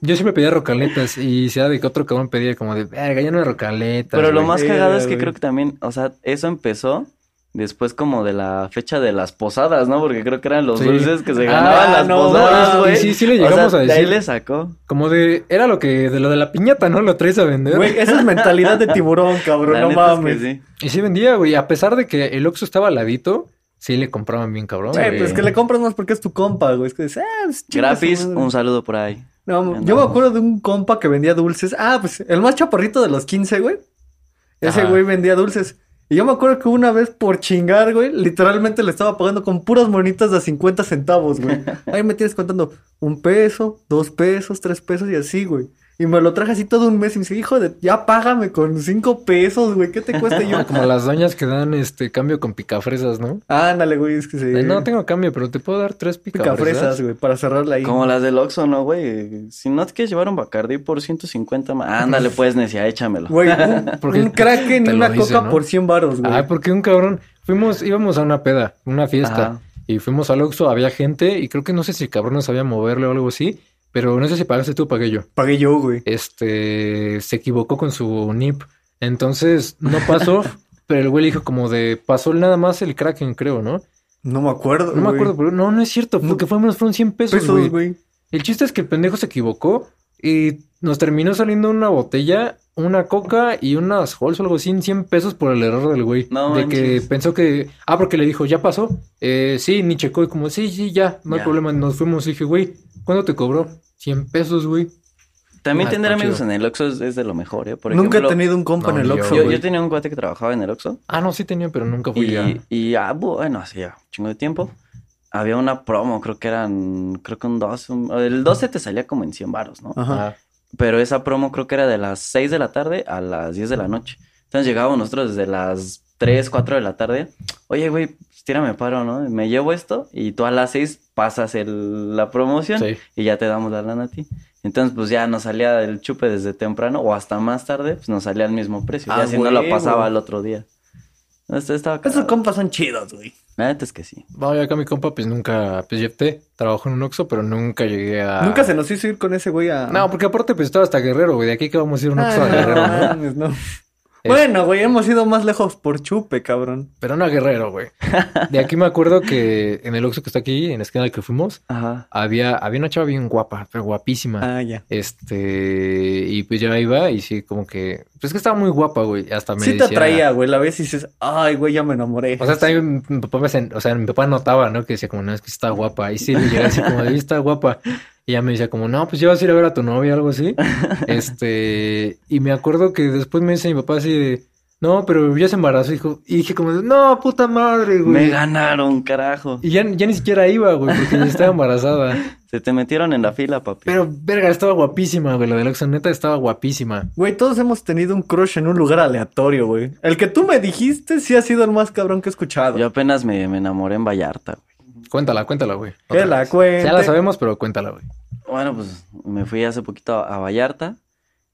yo siempre pedía rocaletas y se da de que otro cabrón pedía como de, verga, ya no hay rocaletas. Pero lo güey". más cagado es que güey. creo que también, o sea, eso empezó después como de la fecha de las posadas, ¿no? Porque creo que eran los Sí. dulces que se Ah, ganaban las no, posadas, güey. y sí, sí le O sea, llegamos a De ahí decir. le sacó. Como de, era lo que, de lo de la piñata, ¿no? Lo traes a vender. Güey, esa es mentalidad de tiburón, cabrón, La no neta es que mames. sí. Y sí vendía, güey, a pesar de que el Oxxo estaba al ladito, sí le compraban bien cabrón, Güey, güey. pues que le compras más porque es tu compa, güey. Es que dices, ah, pues, madre. un saludo por ahí. No, No, yo me acuerdo de un compa que vendía dulces. Ah, pues el más chaparrito de los 15, güey. Ese Ajá. güey vendía dulces. Y yo me acuerdo que una vez por chingar, güey, literalmente le estaba pagando con puras monitas de 50 centavos, güey. Ahí me tienes contando un peso, dos pesos, tres pesos y así, güey. Y me lo traje así todo un mes y me dice, hijo de, ya págame con cinco pesos, güey, ¿qué te cuesta? Y yo, Como las doñas que dan este cambio con picafresas, ¿no? ándale, güey, es que se... Eh, No tengo cambio, pero te puedo dar tres picafresas. Picafresas, güey, para cerrarla ahí. Como las del Oxxo, ¿no, güey? Si no te quieres llevar un Bacardí por 150 más. Ándale, pues, necia, échamelo. Güey, un, Porque un Kraken y una dice, coca ¿no? por 100 varos, güey. Ay, porque un cabrón, fuimos, íbamos a una peda, una fiesta, Ajá. y fuimos al Oxxo, había gente, y creo que no sé si el cabrón no sabía moverle o algo así, pero no sé si pagaste tú o pagué yo. Pagué yo, güey. Este, se equivocó con su NIP, entonces no pasó, pero el güey le dijo como de, pasó nada más el Kraken, creo, ¿no? No me acuerdo, No me acuerdo, pero no, no es cierto, porque fuimos, fueron 100 pesos, Pesos, güey. güey. El chiste es que el pendejo se equivocó y nos terminó saliendo una botella, una coca y unas Halls o algo así, en 100 pesos por el error del güey. No de que manches. pensó que. Ah, porque le dijo, ¿ya pasó? Eh, sí, ni checó. Y como, sí, sí, ya, no hay problema. Nos fuimos y dije, güey, ¿cuánto te cobró? 100 pesos, güey. También Ah, tener amigos chido. en el Oxxo es, es de lo mejor, ¿eh? Por Nunca ejemplo, he tenido un compa No, en el Oxxo, Yo, tenía un cuate que trabajaba en el Oxxo. Ah, no, sí tenía, pero nunca fui ya. Y, y ah, bueno, hacía un chingo de tiempo. Había una promo, creo que eran, creo que un 12. un- el 12 te salía como en 100 baros, ¿no? Ajá. Pero esa promo creo que era de las 6 de la tarde a las 10 de la noche. Entonces llegábamos nosotros desde las 3, 4 de la tarde. Oye, güey, pues, tírame paro, ¿no? Me llevo esto y tú a las 6 pasas el- la promoción sí. y ya te damos la lana a ti. Entonces, pues ya nos salía el chupe desde temprano o hasta más tarde, pues nos salía al mismo precio. Ah, ya si no lo pasaba al otro día. Esto estaba Esos compas son chidos, güey. La neta es que sí. Vaya, acá mi compa, pues nunca, pues llevé, trabajó en un Oxxo, pero nunca llegué a. Nunca se nos hizo ir con ese güey a... No, porque aparte, pues estaba hasta Guerrero, güey. De aquí que vamos a ir a un Oxxo a Ah, Guerrero, no ¿no? mames, no. Bueno, güey, hemos ido más lejos por chupe, cabrón. Pero no a Guerrero, güey. De aquí me acuerdo que en el Oxxo que está aquí, en la esquina al que fuimos, Ajá. había, había una chava bien guapa, pero guapísima. Ah, ya. Este, y pues yo iba y sí, como que, pues es que estaba muy guapa, güey. Hasta me Sí te atraía, güey. La vez y dices, ay, güey, ya me enamoré. O sea, hasta ahí mi papá me, o sea, mi papá notaba, ¿no? Que decía como, no, es que está guapa. Y sí, le llegaba así como, ahí está guapa. Y ella me decía como, no, pues ya vas a ir a ver a tu novia, algo así. Este, y me acuerdo que después me dice mi papá así de, no, pero ya se embarazó, hijo. Y dije como, no, puta madre, güey. Me ganaron, carajo. Y ya, ya ni siquiera iba, güey, porque ya estaba embarazada. Se te metieron en la fila, papi. Pero, verga, estaba guapísima, güey. La de Oxxo, neta, estaba guapísima. Güey, todos hemos tenido un crush en un lugar aleatorio, güey. El que tú me dijiste sí ha sido el más cabrón que he escuchado. Yo apenas me, me enamoré en Vallarta, güey. Cuéntala, cuéntala, güey. Que la cuente. Ya la sabemos, pero cuéntala, güey. Bueno, pues me fui hace poquito a, a Vallarta.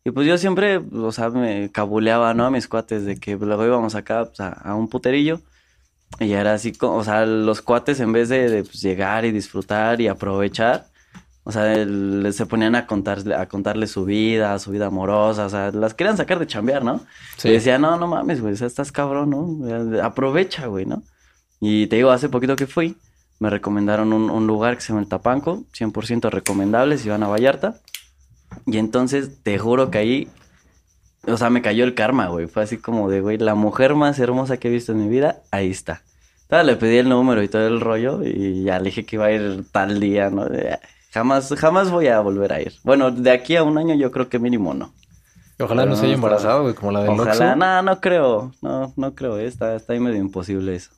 Y pues yo siempre, o sea, me cabuleaba, ¿no? A mis cuates de que luego íbamos acá pues, a, a un puterillo. Y ya era así, o sea, los cuates en vez de, de, pues, llegar y disfrutar y aprovechar, o sea, el- se ponían a contarle, a contarle su vida, su vida amorosa, o sea, las querían sacar de chambear, ¿no? Sí. Y decía, no, no mames, güey, o sea, estás cabrón, ¿no? Aprovecha, güey, ¿no? Y te digo, hace poquito que fui, me recomendaron un, un lugar que se llama El Tapanco, 100% recomendable si van a Vallarta. Y entonces, te juro que ahí, o sea, me cayó el karma, güey. Fue así como de, güey, la mujer más hermosa que he visto en mi vida, ahí está. Entonces, le pedí el número y todo el rollo y ya le dije que iba a ir tal día, ¿no? De, Jamás, jamás voy a volver a ir. Bueno, de aquí a un año yo creo que mínimo no. Ojalá no se haya embarazado, güey, como la del Ojalá, no, no creo, no, no creo, eh, está, está ahí medio imposible eso.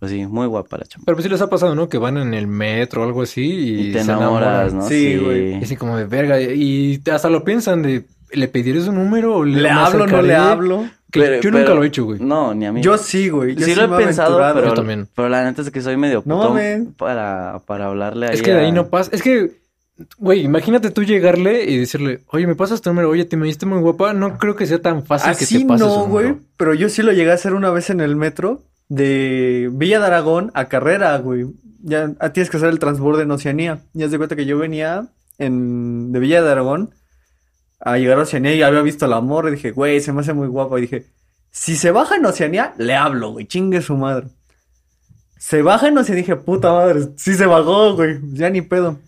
Pues sí, muy guapa la chamba. Pero pues sí les ha pasado, ¿no? Que van en el metro o algo así y, Y te se enamoras, enamoran. ¿no? Sí, güey. Y así como de verga. Y hasta lo piensan de, ¿le pediré su número o le, ¿Le me hablo o no le acercaré? hablo? Que Pero- yo nunca pero- lo he hecho, güey. No, ni a mí. Yo sí, güey. Yo sí, lo he pensado, pero, Yo también. pero la neta es que soy medio No putón mames. para, para hablarle ahí Es que de ahí a- no pasa. Es que, güey, imagínate tú llegarle y decirle, oye, ¿me pasas tu número? Oye, te me viste muy guapa. No creo que sea tan fácil que Así te pases no, güey. Pero yo sí lo llegué a hacer una vez en el metro de Villa de Aragón a Carrera, güey. Ya ah, tienes que hacer el transborde en Oceanía. Y haz de cuenta que yo venía en, de Villa de Aragón a llegar a Oceanía y había visto al amor y dije, güey, se me hace muy guapo. Y dije, si se baja en Oceanía, le hablo, güey, chingue su madre. Se baja en Oceanía y dije, puta madre, sí se bajó, güey, ya ni pedo.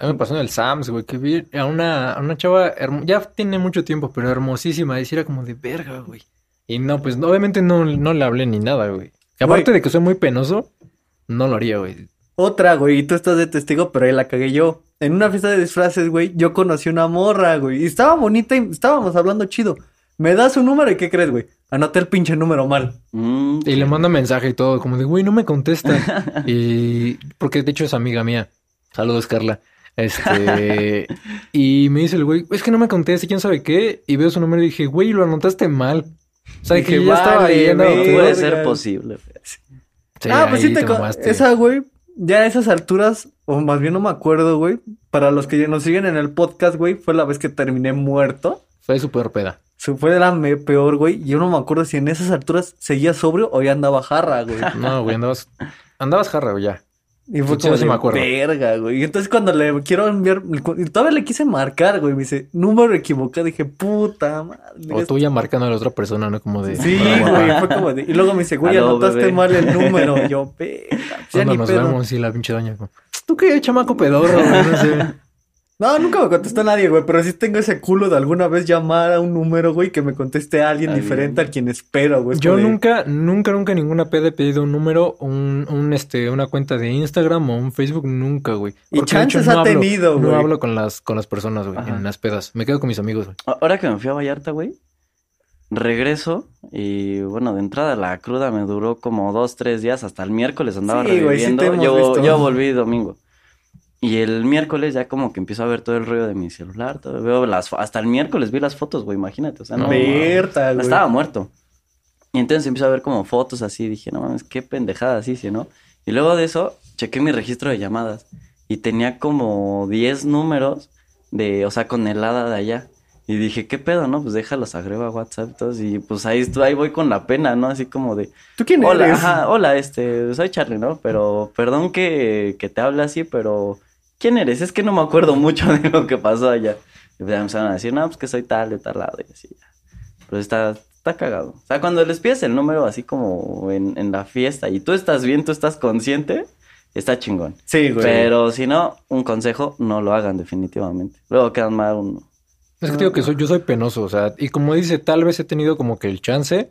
A mí me pasó en el Sams, güey, que vi a una, a una chava, ya tiene mucho tiempo, pero hermosísima. Y era como de verga, güey. Y no, pues obviamente no, no le hablé ni nada, güey. Que aparte Güey. de que soy muy penoso, no lo haría, güey. Otra, güey, y tú estás de testigo, pero ahí la cagué yo. En una fiesta de disfraces, güey, yo conocí una morra, güey, y estaba bonita y estábamos hablando chido. Me da su número y ¿qué crees, güey? Anoté el pinche número mal. Mm, Y le manda mensaje y todo, como de, güey, no me contesta. y porque de hecho es amiga mía. Saludos, Carla. Este, y me dice el güey, es que no me conteste, quién sabe qué. Y veo su número y dije, güey, lo anotaste mal. O sea, Dije, que ya estaba vale. Puede ser posible. Sí, ah, pues sí te... te. Esa, güey, ya a esas alturas, o más bien no me acuerdo, güey. Para los que nos siguen en el podcast, güey, fue la vez que terminé muerto. Fue súper peda. Se fue de la me- peor, güey. Y yo no me acuerdo si en esas alturas seguía sobrio o ya andaba jarra, güey. No, güey, andabas, andabas jarra, güey, ya. Y fue como sí de me acuerdo. verga, güey. Y entonces cuando le quiero enviar, y todavía le quise marcar, güey. Me dice, número equivocado. Dije, puta madre. O tú ya marcando a la otra persona, ¿no? Como de... Sí, "Hola, güey, fue como de... Y luego me dice, güey, anotaste bebé. mal el número. Y yo, verga, ya ¿Cuándo ni nos pedo. vemos? Y la pinche doña. como, ¿Tú qué, chamaco pedorro? güey? No sé. No, nunca me contestó nadie, güey, pero sí tengo ese culo de alguna vez llamar a un número, güey, que me conteste a alguien Alguien. diferente al quien espero, güey. Yo de- nunca, nunca, nunca en ninguna peda he pedido un número, un, un, este, una cuenta de Instagram o un Facebook, nunca, güey. Y hecho, chances no ha hablo- tenido, No güey. hablo con las, con las personas, güey, en las pedas. Me quedo con mis amigos, güey. Ahora que me fui a Vallarta, güey, regreso y bueno, de entrada la cruda me duró como dos, tres días, hasta el miércoles andaba Sí, güey, sí reviviendo. te hemos yo, visto. yo volví domingo. Y el miércoles ya como que empiezo a ver todo el rollo de mi celular, todo, veo las, hasta el miércoles vi las fotos, güey, imagínate, o sea, no, Berta, güey. estaba muerto. Y entonces empiezo a ver como fotos así, dije, no mames, qué pendejada así, ¿sí, no? Y luego de eso, chequé mi registro de llamadas y tenía como 10 números de, o sea, con el hada de allá. Y dije, ¿qué pedo, no? Pues déjalos, agrego a WhatsApp y todos, y pues ahí, ahí voy con la pena, ¿no? Así como de, ¿Tú quién hola, eres? ajá, hola, este, soy Charlie, ¿no? Pero, perdón que, que te hable así, pero, ¿quién eres? Es que no me acuerdo mucho de lo que pasó allá. Y pues ya me empezaron a decir, no, pues que soy tal, de tal lado, y así, ya. Pero está, está cagado. O sea, cuando les pides el número así como en, en la fiesta y tú estás bien, tú estás consciente, está chingón. Sí, güey. Pero si no, un consejo, no lo hagan definitivamente. Luego quedan mal uno. Es que te digo que soy, yo soy penoso, o sea, y como dice, tal vez he tenido como que el chance,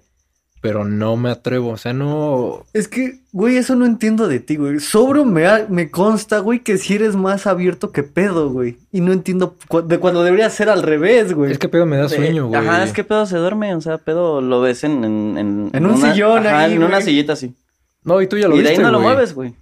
pero no me atrevo, o sea, no... Es que, güey, eso no entiendo de ti, güey. Sobro me, ha- me consta, güey, que si eres más abierto que pedo, güey. Y no entiendo cu- de cuando debería ser al revés, güey. Es que pedo me da sueño, güey. Ajá, es que pedo se duerme, o sea, pedo lo ves en... En, en, En un una- sillón ajá, ahí, en una sillita así. No, y tú ya lo y de ahí no lo mueves, güey.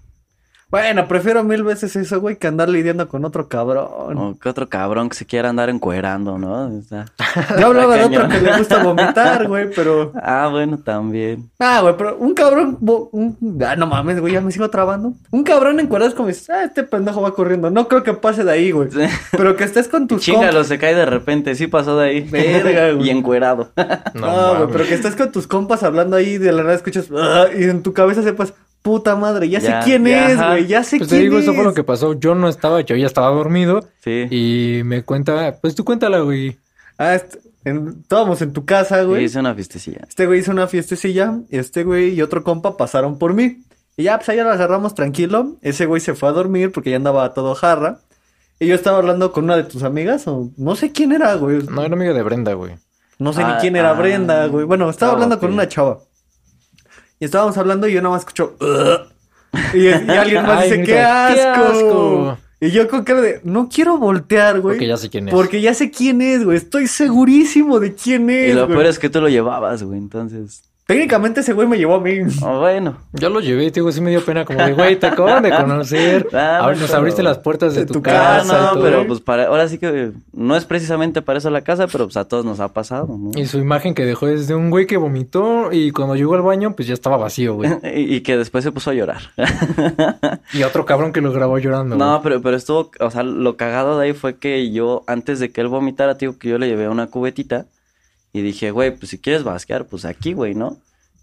Bueno, prefiero mil veces eso, güey, que andar lidiando con otro cabrón. O que otro cabrón que se quiera andar encuerando, ¿no? Está- Yo hablaba de otro que le gusta vomitar, güey, pero... Ah, bueno, también. Ah, güey, pero un cabrón... un- Ah, no mames, güey, ya me sigo trabando. Un cabrón encuadrado es como dices, ah, este pendejo va corriendo. No creo que pase de ahí, güey. Pero que estés con tus Chingalo, se cae de repente, sí pasó de ahí. Verga, güey. y encuerado. No, No, güey, pero que estés con tus compas hablando ahí y de la nada escuchas "Ah", y en tu cabeza sepas, puta madre, ya, Ya, sé quién ya, es, güey, ya sé Pues te quién digo, es. eso fue lo que pasó. Yo no estaba, yo ya estaba dormido Sí. y me cuenta, pues tú cuéntala, güey. Ah, en- estábamos en tu casa, Sí, güey. hice una fiestecilla. Este güey hizo una fiestecilla, y este güey y otro compa pasaron por mí. Y ya, pues allá lo agarramos tranquilo. Ese güey se fue a dormir porque ya andaba todo jarra. Y yo estaba hablando con una de tus amigas, o no sé quién era, güey. No, era amiga de Brenda, güey. No sé Ah, ni quién era ah. Brenda, güey. Bueno, estaba Ah, hablando con una chava. Y estábamos hablando y yo nada más escucho. Y, y alguien más Ay, dice, ¡qué asco! ¡qué asco! Y yo con cara de, no quiero voltear, güey. Porque ya sé quién es. Porque ya sé quién es, güey. Estoy segurísimo de quién Y es, lo güey. peor es que tú lo llevabas, güey, entonces. Técnicamente ese güey me llevó a mí. Oh, bueno. Yo lo llevé digo, sí me dio pena como de, güey, te acaban de conocer. Ah, Ahora nos pero- abriste las puertas de, de tu, tu casa. Ah, y todo. pero pues para, ahora sí que no es precisamente para eso la casa, pero pues a todos nos ha pasado, ¿no? Y su imagen que dejó es de un güey que vomitó y cuando llegó al baño, pues ya estaba vacío, güey. Y, y que después se puso a llorar. Y otro cabrón que lo grabó llorando, No, güey. pero, pero estuvo, o sea, lo cagado de ahí fue que yo, antes de que él vomitara, tío, que yo le llevé una cubetita y dije, güey, pues si quieres basquear, pues aquí, güey, ¿no?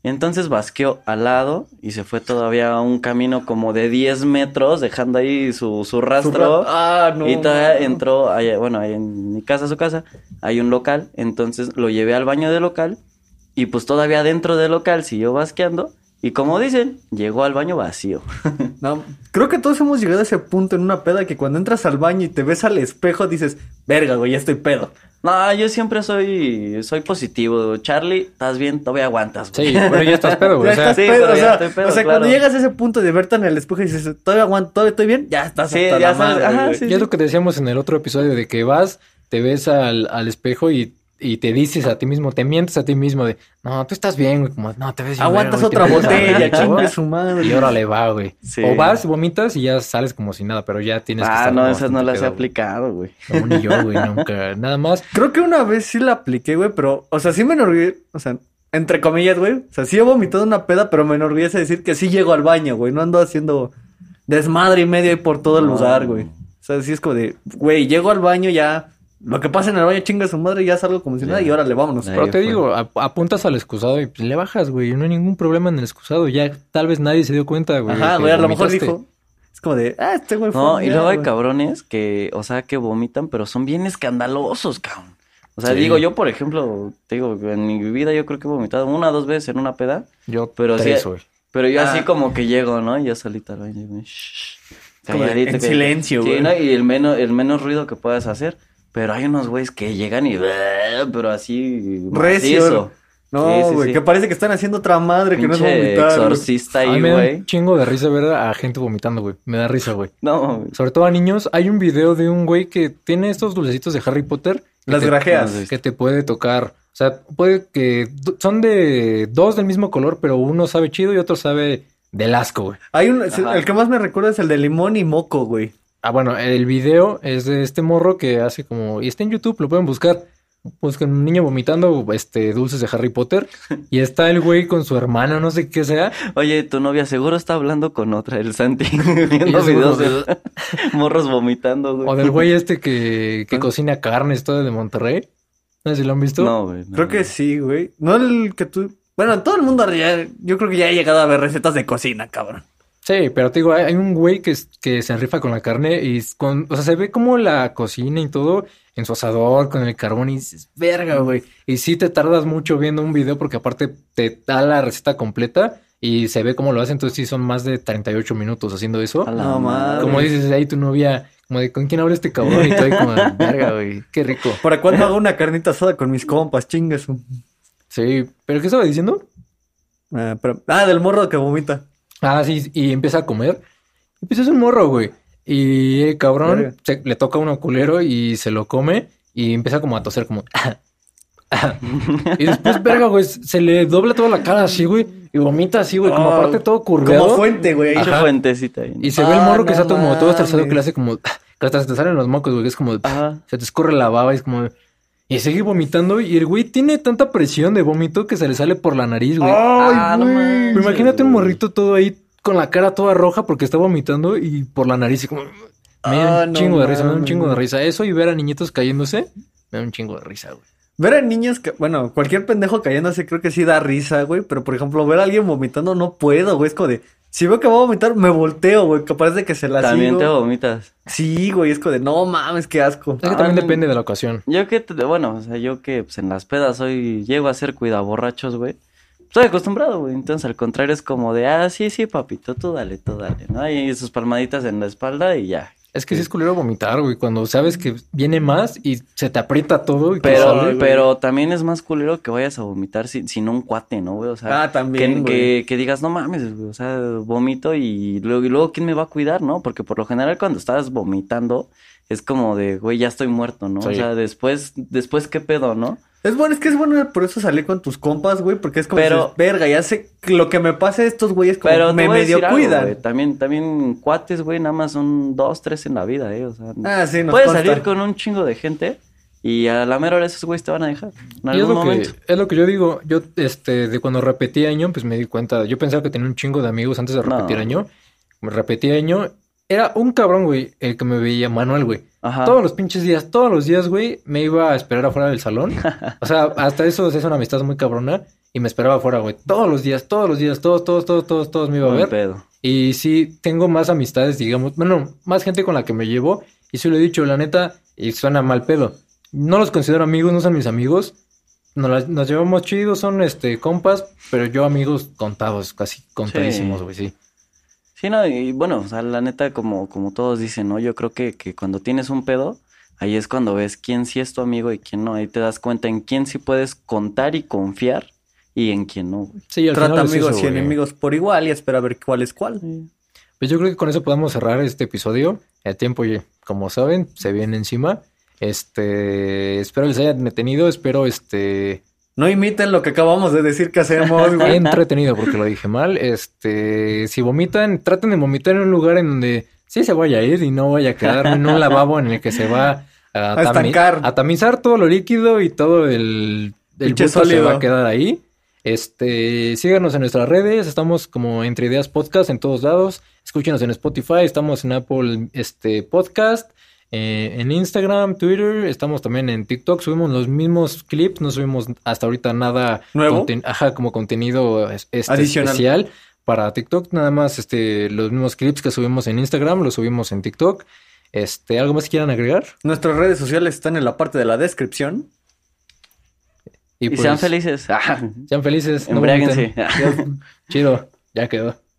Y entonces basqueó al lado y se fue todavía a un camino como de 10 metros, dejando ahí su, su rastro. Ah, no. y todavía entró, allá- bueno, ahí en mi casa, su casa, hay un local, entonces lo llevé al baño del local y pues todavía dentro del local siguió basqueando y como dicen, llegó al baño vacío. No, creo que todos hemos llegado a ese punto en una peda que cuando entras al baño y te ves al espejo dices, verga, güey, ya estoy pedo. No, yo siempre soy, soy positivo. Charlie, ¿estás bien? Todavía aguantas, güey. Sí, pero ya estás pedo, güey. Ya O sea, estás sí, pedo, pero o sea, estoy pedo, o sea, claro. cuando llegas a ese punto de verte en el espejo y dices, todavía aguanto, todavía estoy bien, ya estás Sí, hasta ya la sabes, madre, ajá, güey. sí. ya es lo que decíamos en el otro episodio de que vas, te ves al, al espejo y, y te dices a ti mismo, te mientes a ti mismo de, no, tú estás bien, güey, como, no, te ves bien Aguantas güey, otra botella, chingue güey". su madre. Y órale va, güey. Sí. O vas, vomitas y ya sales como si nada, pero ya tienes que Ah, estar no, esas no bastante las he pedo, aplicado, güey. No, ni yo, güey, nunca. Nada más. Creo que una vez sí la apliqué, güey, pero, o sea, sí me enorgullece, o sea, entre comillas, güey. O sea, sí he vomitado una peda, pero me enorgullece decir que sí llego al baño, güey. No ando haciendo desmadre y medio ahí por todo el No. lugar, güey. O sea, sí es como de, güey, llego al baño ya. Lo que pasa en el baño chinga su madre ya salgo como si nada Ya. y órale, vámonos. Pero te fue. digo, ap- apuntas al excusado y pues, le bajas, güey. No hay ningún problema en el excusado. Ya tal vez nadie se dio cuenta, güey. Ajá, güey, a lo mejor vomitaste. dijo. Es como de, ah, este güey fue. No, y luego hay güey". cabrones que, o sea, que vomitan, pero son bien escandalosos, cabrón. O sea, Sí. digo, yo, por ejemplo, te digo, en mi vida yo creo que he vomitado una o dos veces en una peda, Yo Pero sí- güey. pero yo así Ah. como que llego, ¿no? Y yo solito al baño, calladito, en que- silencio, Sí, güey. ¿no? Y el menos, el menos ruido que puedas hacer. Pero hay unos güeyes que llegan y... Pero así... Recio. macizo. No, Sí, sí, güey, sí. que parece que están haciendo otra madre que no es vomitar. güey. exorcista ahí, me da un güey. chingo de risa ver a gente vomitando, güey. Me da risa, güey. No, güey. Sobre todo a niños. Hay un video de un güey que tiene estos dulcecitos de Harry Potter. Las te- grajeas. Que te puede tocar. O sea, puede que... Son de dos del mismo color, pero uno sabe chido y otro sabe del asco, güey. Hay un, Ajá. el que más me recuerda es el de limón y moco, güey. Ah, bueno, el video es de este morro que hace como... Y está en YouTube, lo pueden buscar. Buscan un niño vomitando este, dulces de Harry Potter. Y está el güey con su hermana, no sé qué sea. Oye, tu novia seguro está hablando con otra, el Santi. Viendo videos de morros vomitando, güey. O del güey este que, que cocina carnes, todo de Monterrey. No sé si lo han visto. No, güey. no, Creo que sí, güey. No el que tú. Bueno, todo el mundo ya, yo creo que ya ha llegado a ver recetas de cocina, cabrón. Sí, pero te digo, hay, hay un güey que, es- que se enrifa con la carne y con, o sea, se ve como la cocina y todo en su asador con el carbón y dices, verga, güey. Y sí te tardas mucho viendo un video porque aparte te da la receta completa y se ve cómo lo hacen, entonces sí son más de 38 minutos haciendo eso. A la No, madre. madre. Como dices ahí tu novia, como de, ¿con quién habla este cabrón? Y todo ahí como, verga, güey, qué rico. ¿Para cuándo hago una carnita asada con mis compas? Chingas. Sí, pero ¿qué estaba diciendo? Ah, pero, ah, del morro que vomita. Ah, sí, y empieza a comer. Y pues es un morro, güey. Y el cabrón se- le toca uno culero y se lo come y empieza como a toser como... y después, verga, güey, se le dobla toda la cara así, güey. Y vomita así, güey, como Ah, aparte todo Como curveado. fuente, güey. Pinche Ajá. fuentecita ahí. ¿no? Y se ve el Ah, morro que está como todo estresado que le hace como... Que hasta se te salen los mocos, güey. que Es como... Ajá. Se te escorre la baba y es como... Y sigue vomitando y el güey tiene tanta presión de vómito que se le sale por la nariz, güey. Ah, no mames. Pero imagínate un güey. morrito todo ahí con la cara toda roja porque está vomitando y por la nariz y como... Me da Ah, un no chingo de risa, me da un chingo de güey. risa. Eso y ver a niñitos cayéndose, me da un chingo de risa, güey. Ver a niños que, bueno, cualquier pendejo cayéndose creo que sí da risa, güey. Pero por ejemplo, ver a alguien vomitando no puedo, güey. Es como de, si veo que va a vomitar, me volteo, güey. Que parece que se la También sigo. te vomitas. Sí, güey, es como de, no mames, qué asco. Es que Ah, también no. depende de la ocasión. Yo que, te- bueno, o sea, yo que pues, en las pedas hoy llego a ser cuidaborrachos, güey. Estoy acostumbrado, güey. Entonces, al contrario, es como de, ah, sí, sí, papito, tú dale, tú dale, ¿no? Y sus palmaditas en la espalda y ya. Es que sí es culero vomitar, güey. Cuando sabes que viene más y se te aprieta todo y que Pero, sale. pero también es más culero que vayas a vomitar sin, sin un cuate, ¿no, güey? O sea, Ah, también, que, güey. que, que digas, no mames, güey, o sea, vomito y luego, y luego, ¿quién me va a cuidar, no? Porque por lo general cuando estás vomitando es como de, güey, ya estoy muerto, ¿no? O sea, después, después, ¿qué pedo, no? Es bueno, es que es bueno por eso salir con tus compas, güey, porque es como Pero- dices, verga, ya sé que lo que me pasa a estos güeyes como Pero me medio algo, cuidan. güey, También, también cuates, güey, nada más son dos, tres en la vida, eh. O sea, ah, sí, nos puedes consta. salir con un chingo de gente y a la mera hora esos güeyes te van a dejar. En Y es algún lo, que, momento. es lo que yo digo. Yo, este, de cuando repetí año, pues me di cuenta. Yo pensaba que tenía un chingo de amigos antes de No. repetir año. Me repetí año. Era un cabrón, güey, el que me veía, Manuel, güey. Ajá. Todos los pinches días, todos los días, güey, me iba a esperar afuera del salón. O sea, hasta eso es una amistad muy cabrona. Y me esperaba afuera, güey. Todos los días, todos los días, todos, todos, todos, todos, todos me iba a ver. pedo. Y sí, tengo más amistades, digamos, bueno, más gente con la que me llevo. Y sí lo he dicho, la neta, y suena mal pedo. No los considero amigos, no son mis amigos. Nos, las- nos llevamos chidos, son este compas, pero yo amigos contados, casi contadísimos, güey, sí. Sí, no, y bueno, o sea, la neta, como, como todos dicen, ¿no? Yo creo que, que cuando tienes un pedo, ahí es cuando ves quién sí es tu amigo y quién no. Ahí te das cuenta en quién sí puedes contar y confiar y en quién no, güey. Sí, al Trata final es amigos eso, y güey. enemigos por igual y espera a ver cuál es cuál. Pues yo creo que con eso podemos cerrar este episodio. El tiempo, como saben, se viene encima. Este, espero les haya entretenido, espero este No imiten lo que acabamos de decir que hacemos, güey. entretenido porque lo dije mal. Este, si vomitan, traten de vomitar en un lugar en donde sí se vaya a ir y no vaya a quedar en un lavabo en el que se va a, A estancar. a tamizar todo lo líquido y todo el, el bulto se va a quedar ahí. Este, síganos en nuestras redes, estamos como Entre Ideas Podcast en todos lados. Escúchenos en Spotify, estamos en Apple este, Podcast, eh, en Instagram, Twitter, estamos también en TikTok, subimos los mismos clips, no subimos hasta ahorita nada ¿Nuevo? ajá, como contenido es- este, Adicional. especial para TikTok, nada más este, los mismos clips que subimos en Instagram, los subimos en TikTok. Este, ¿algo más que quieran agregar? Nuestras redes sociales están en la parte de la descripción. Y pues, sean felices. Ah, Sean felices. Embriáguense. Chido, ya quedó.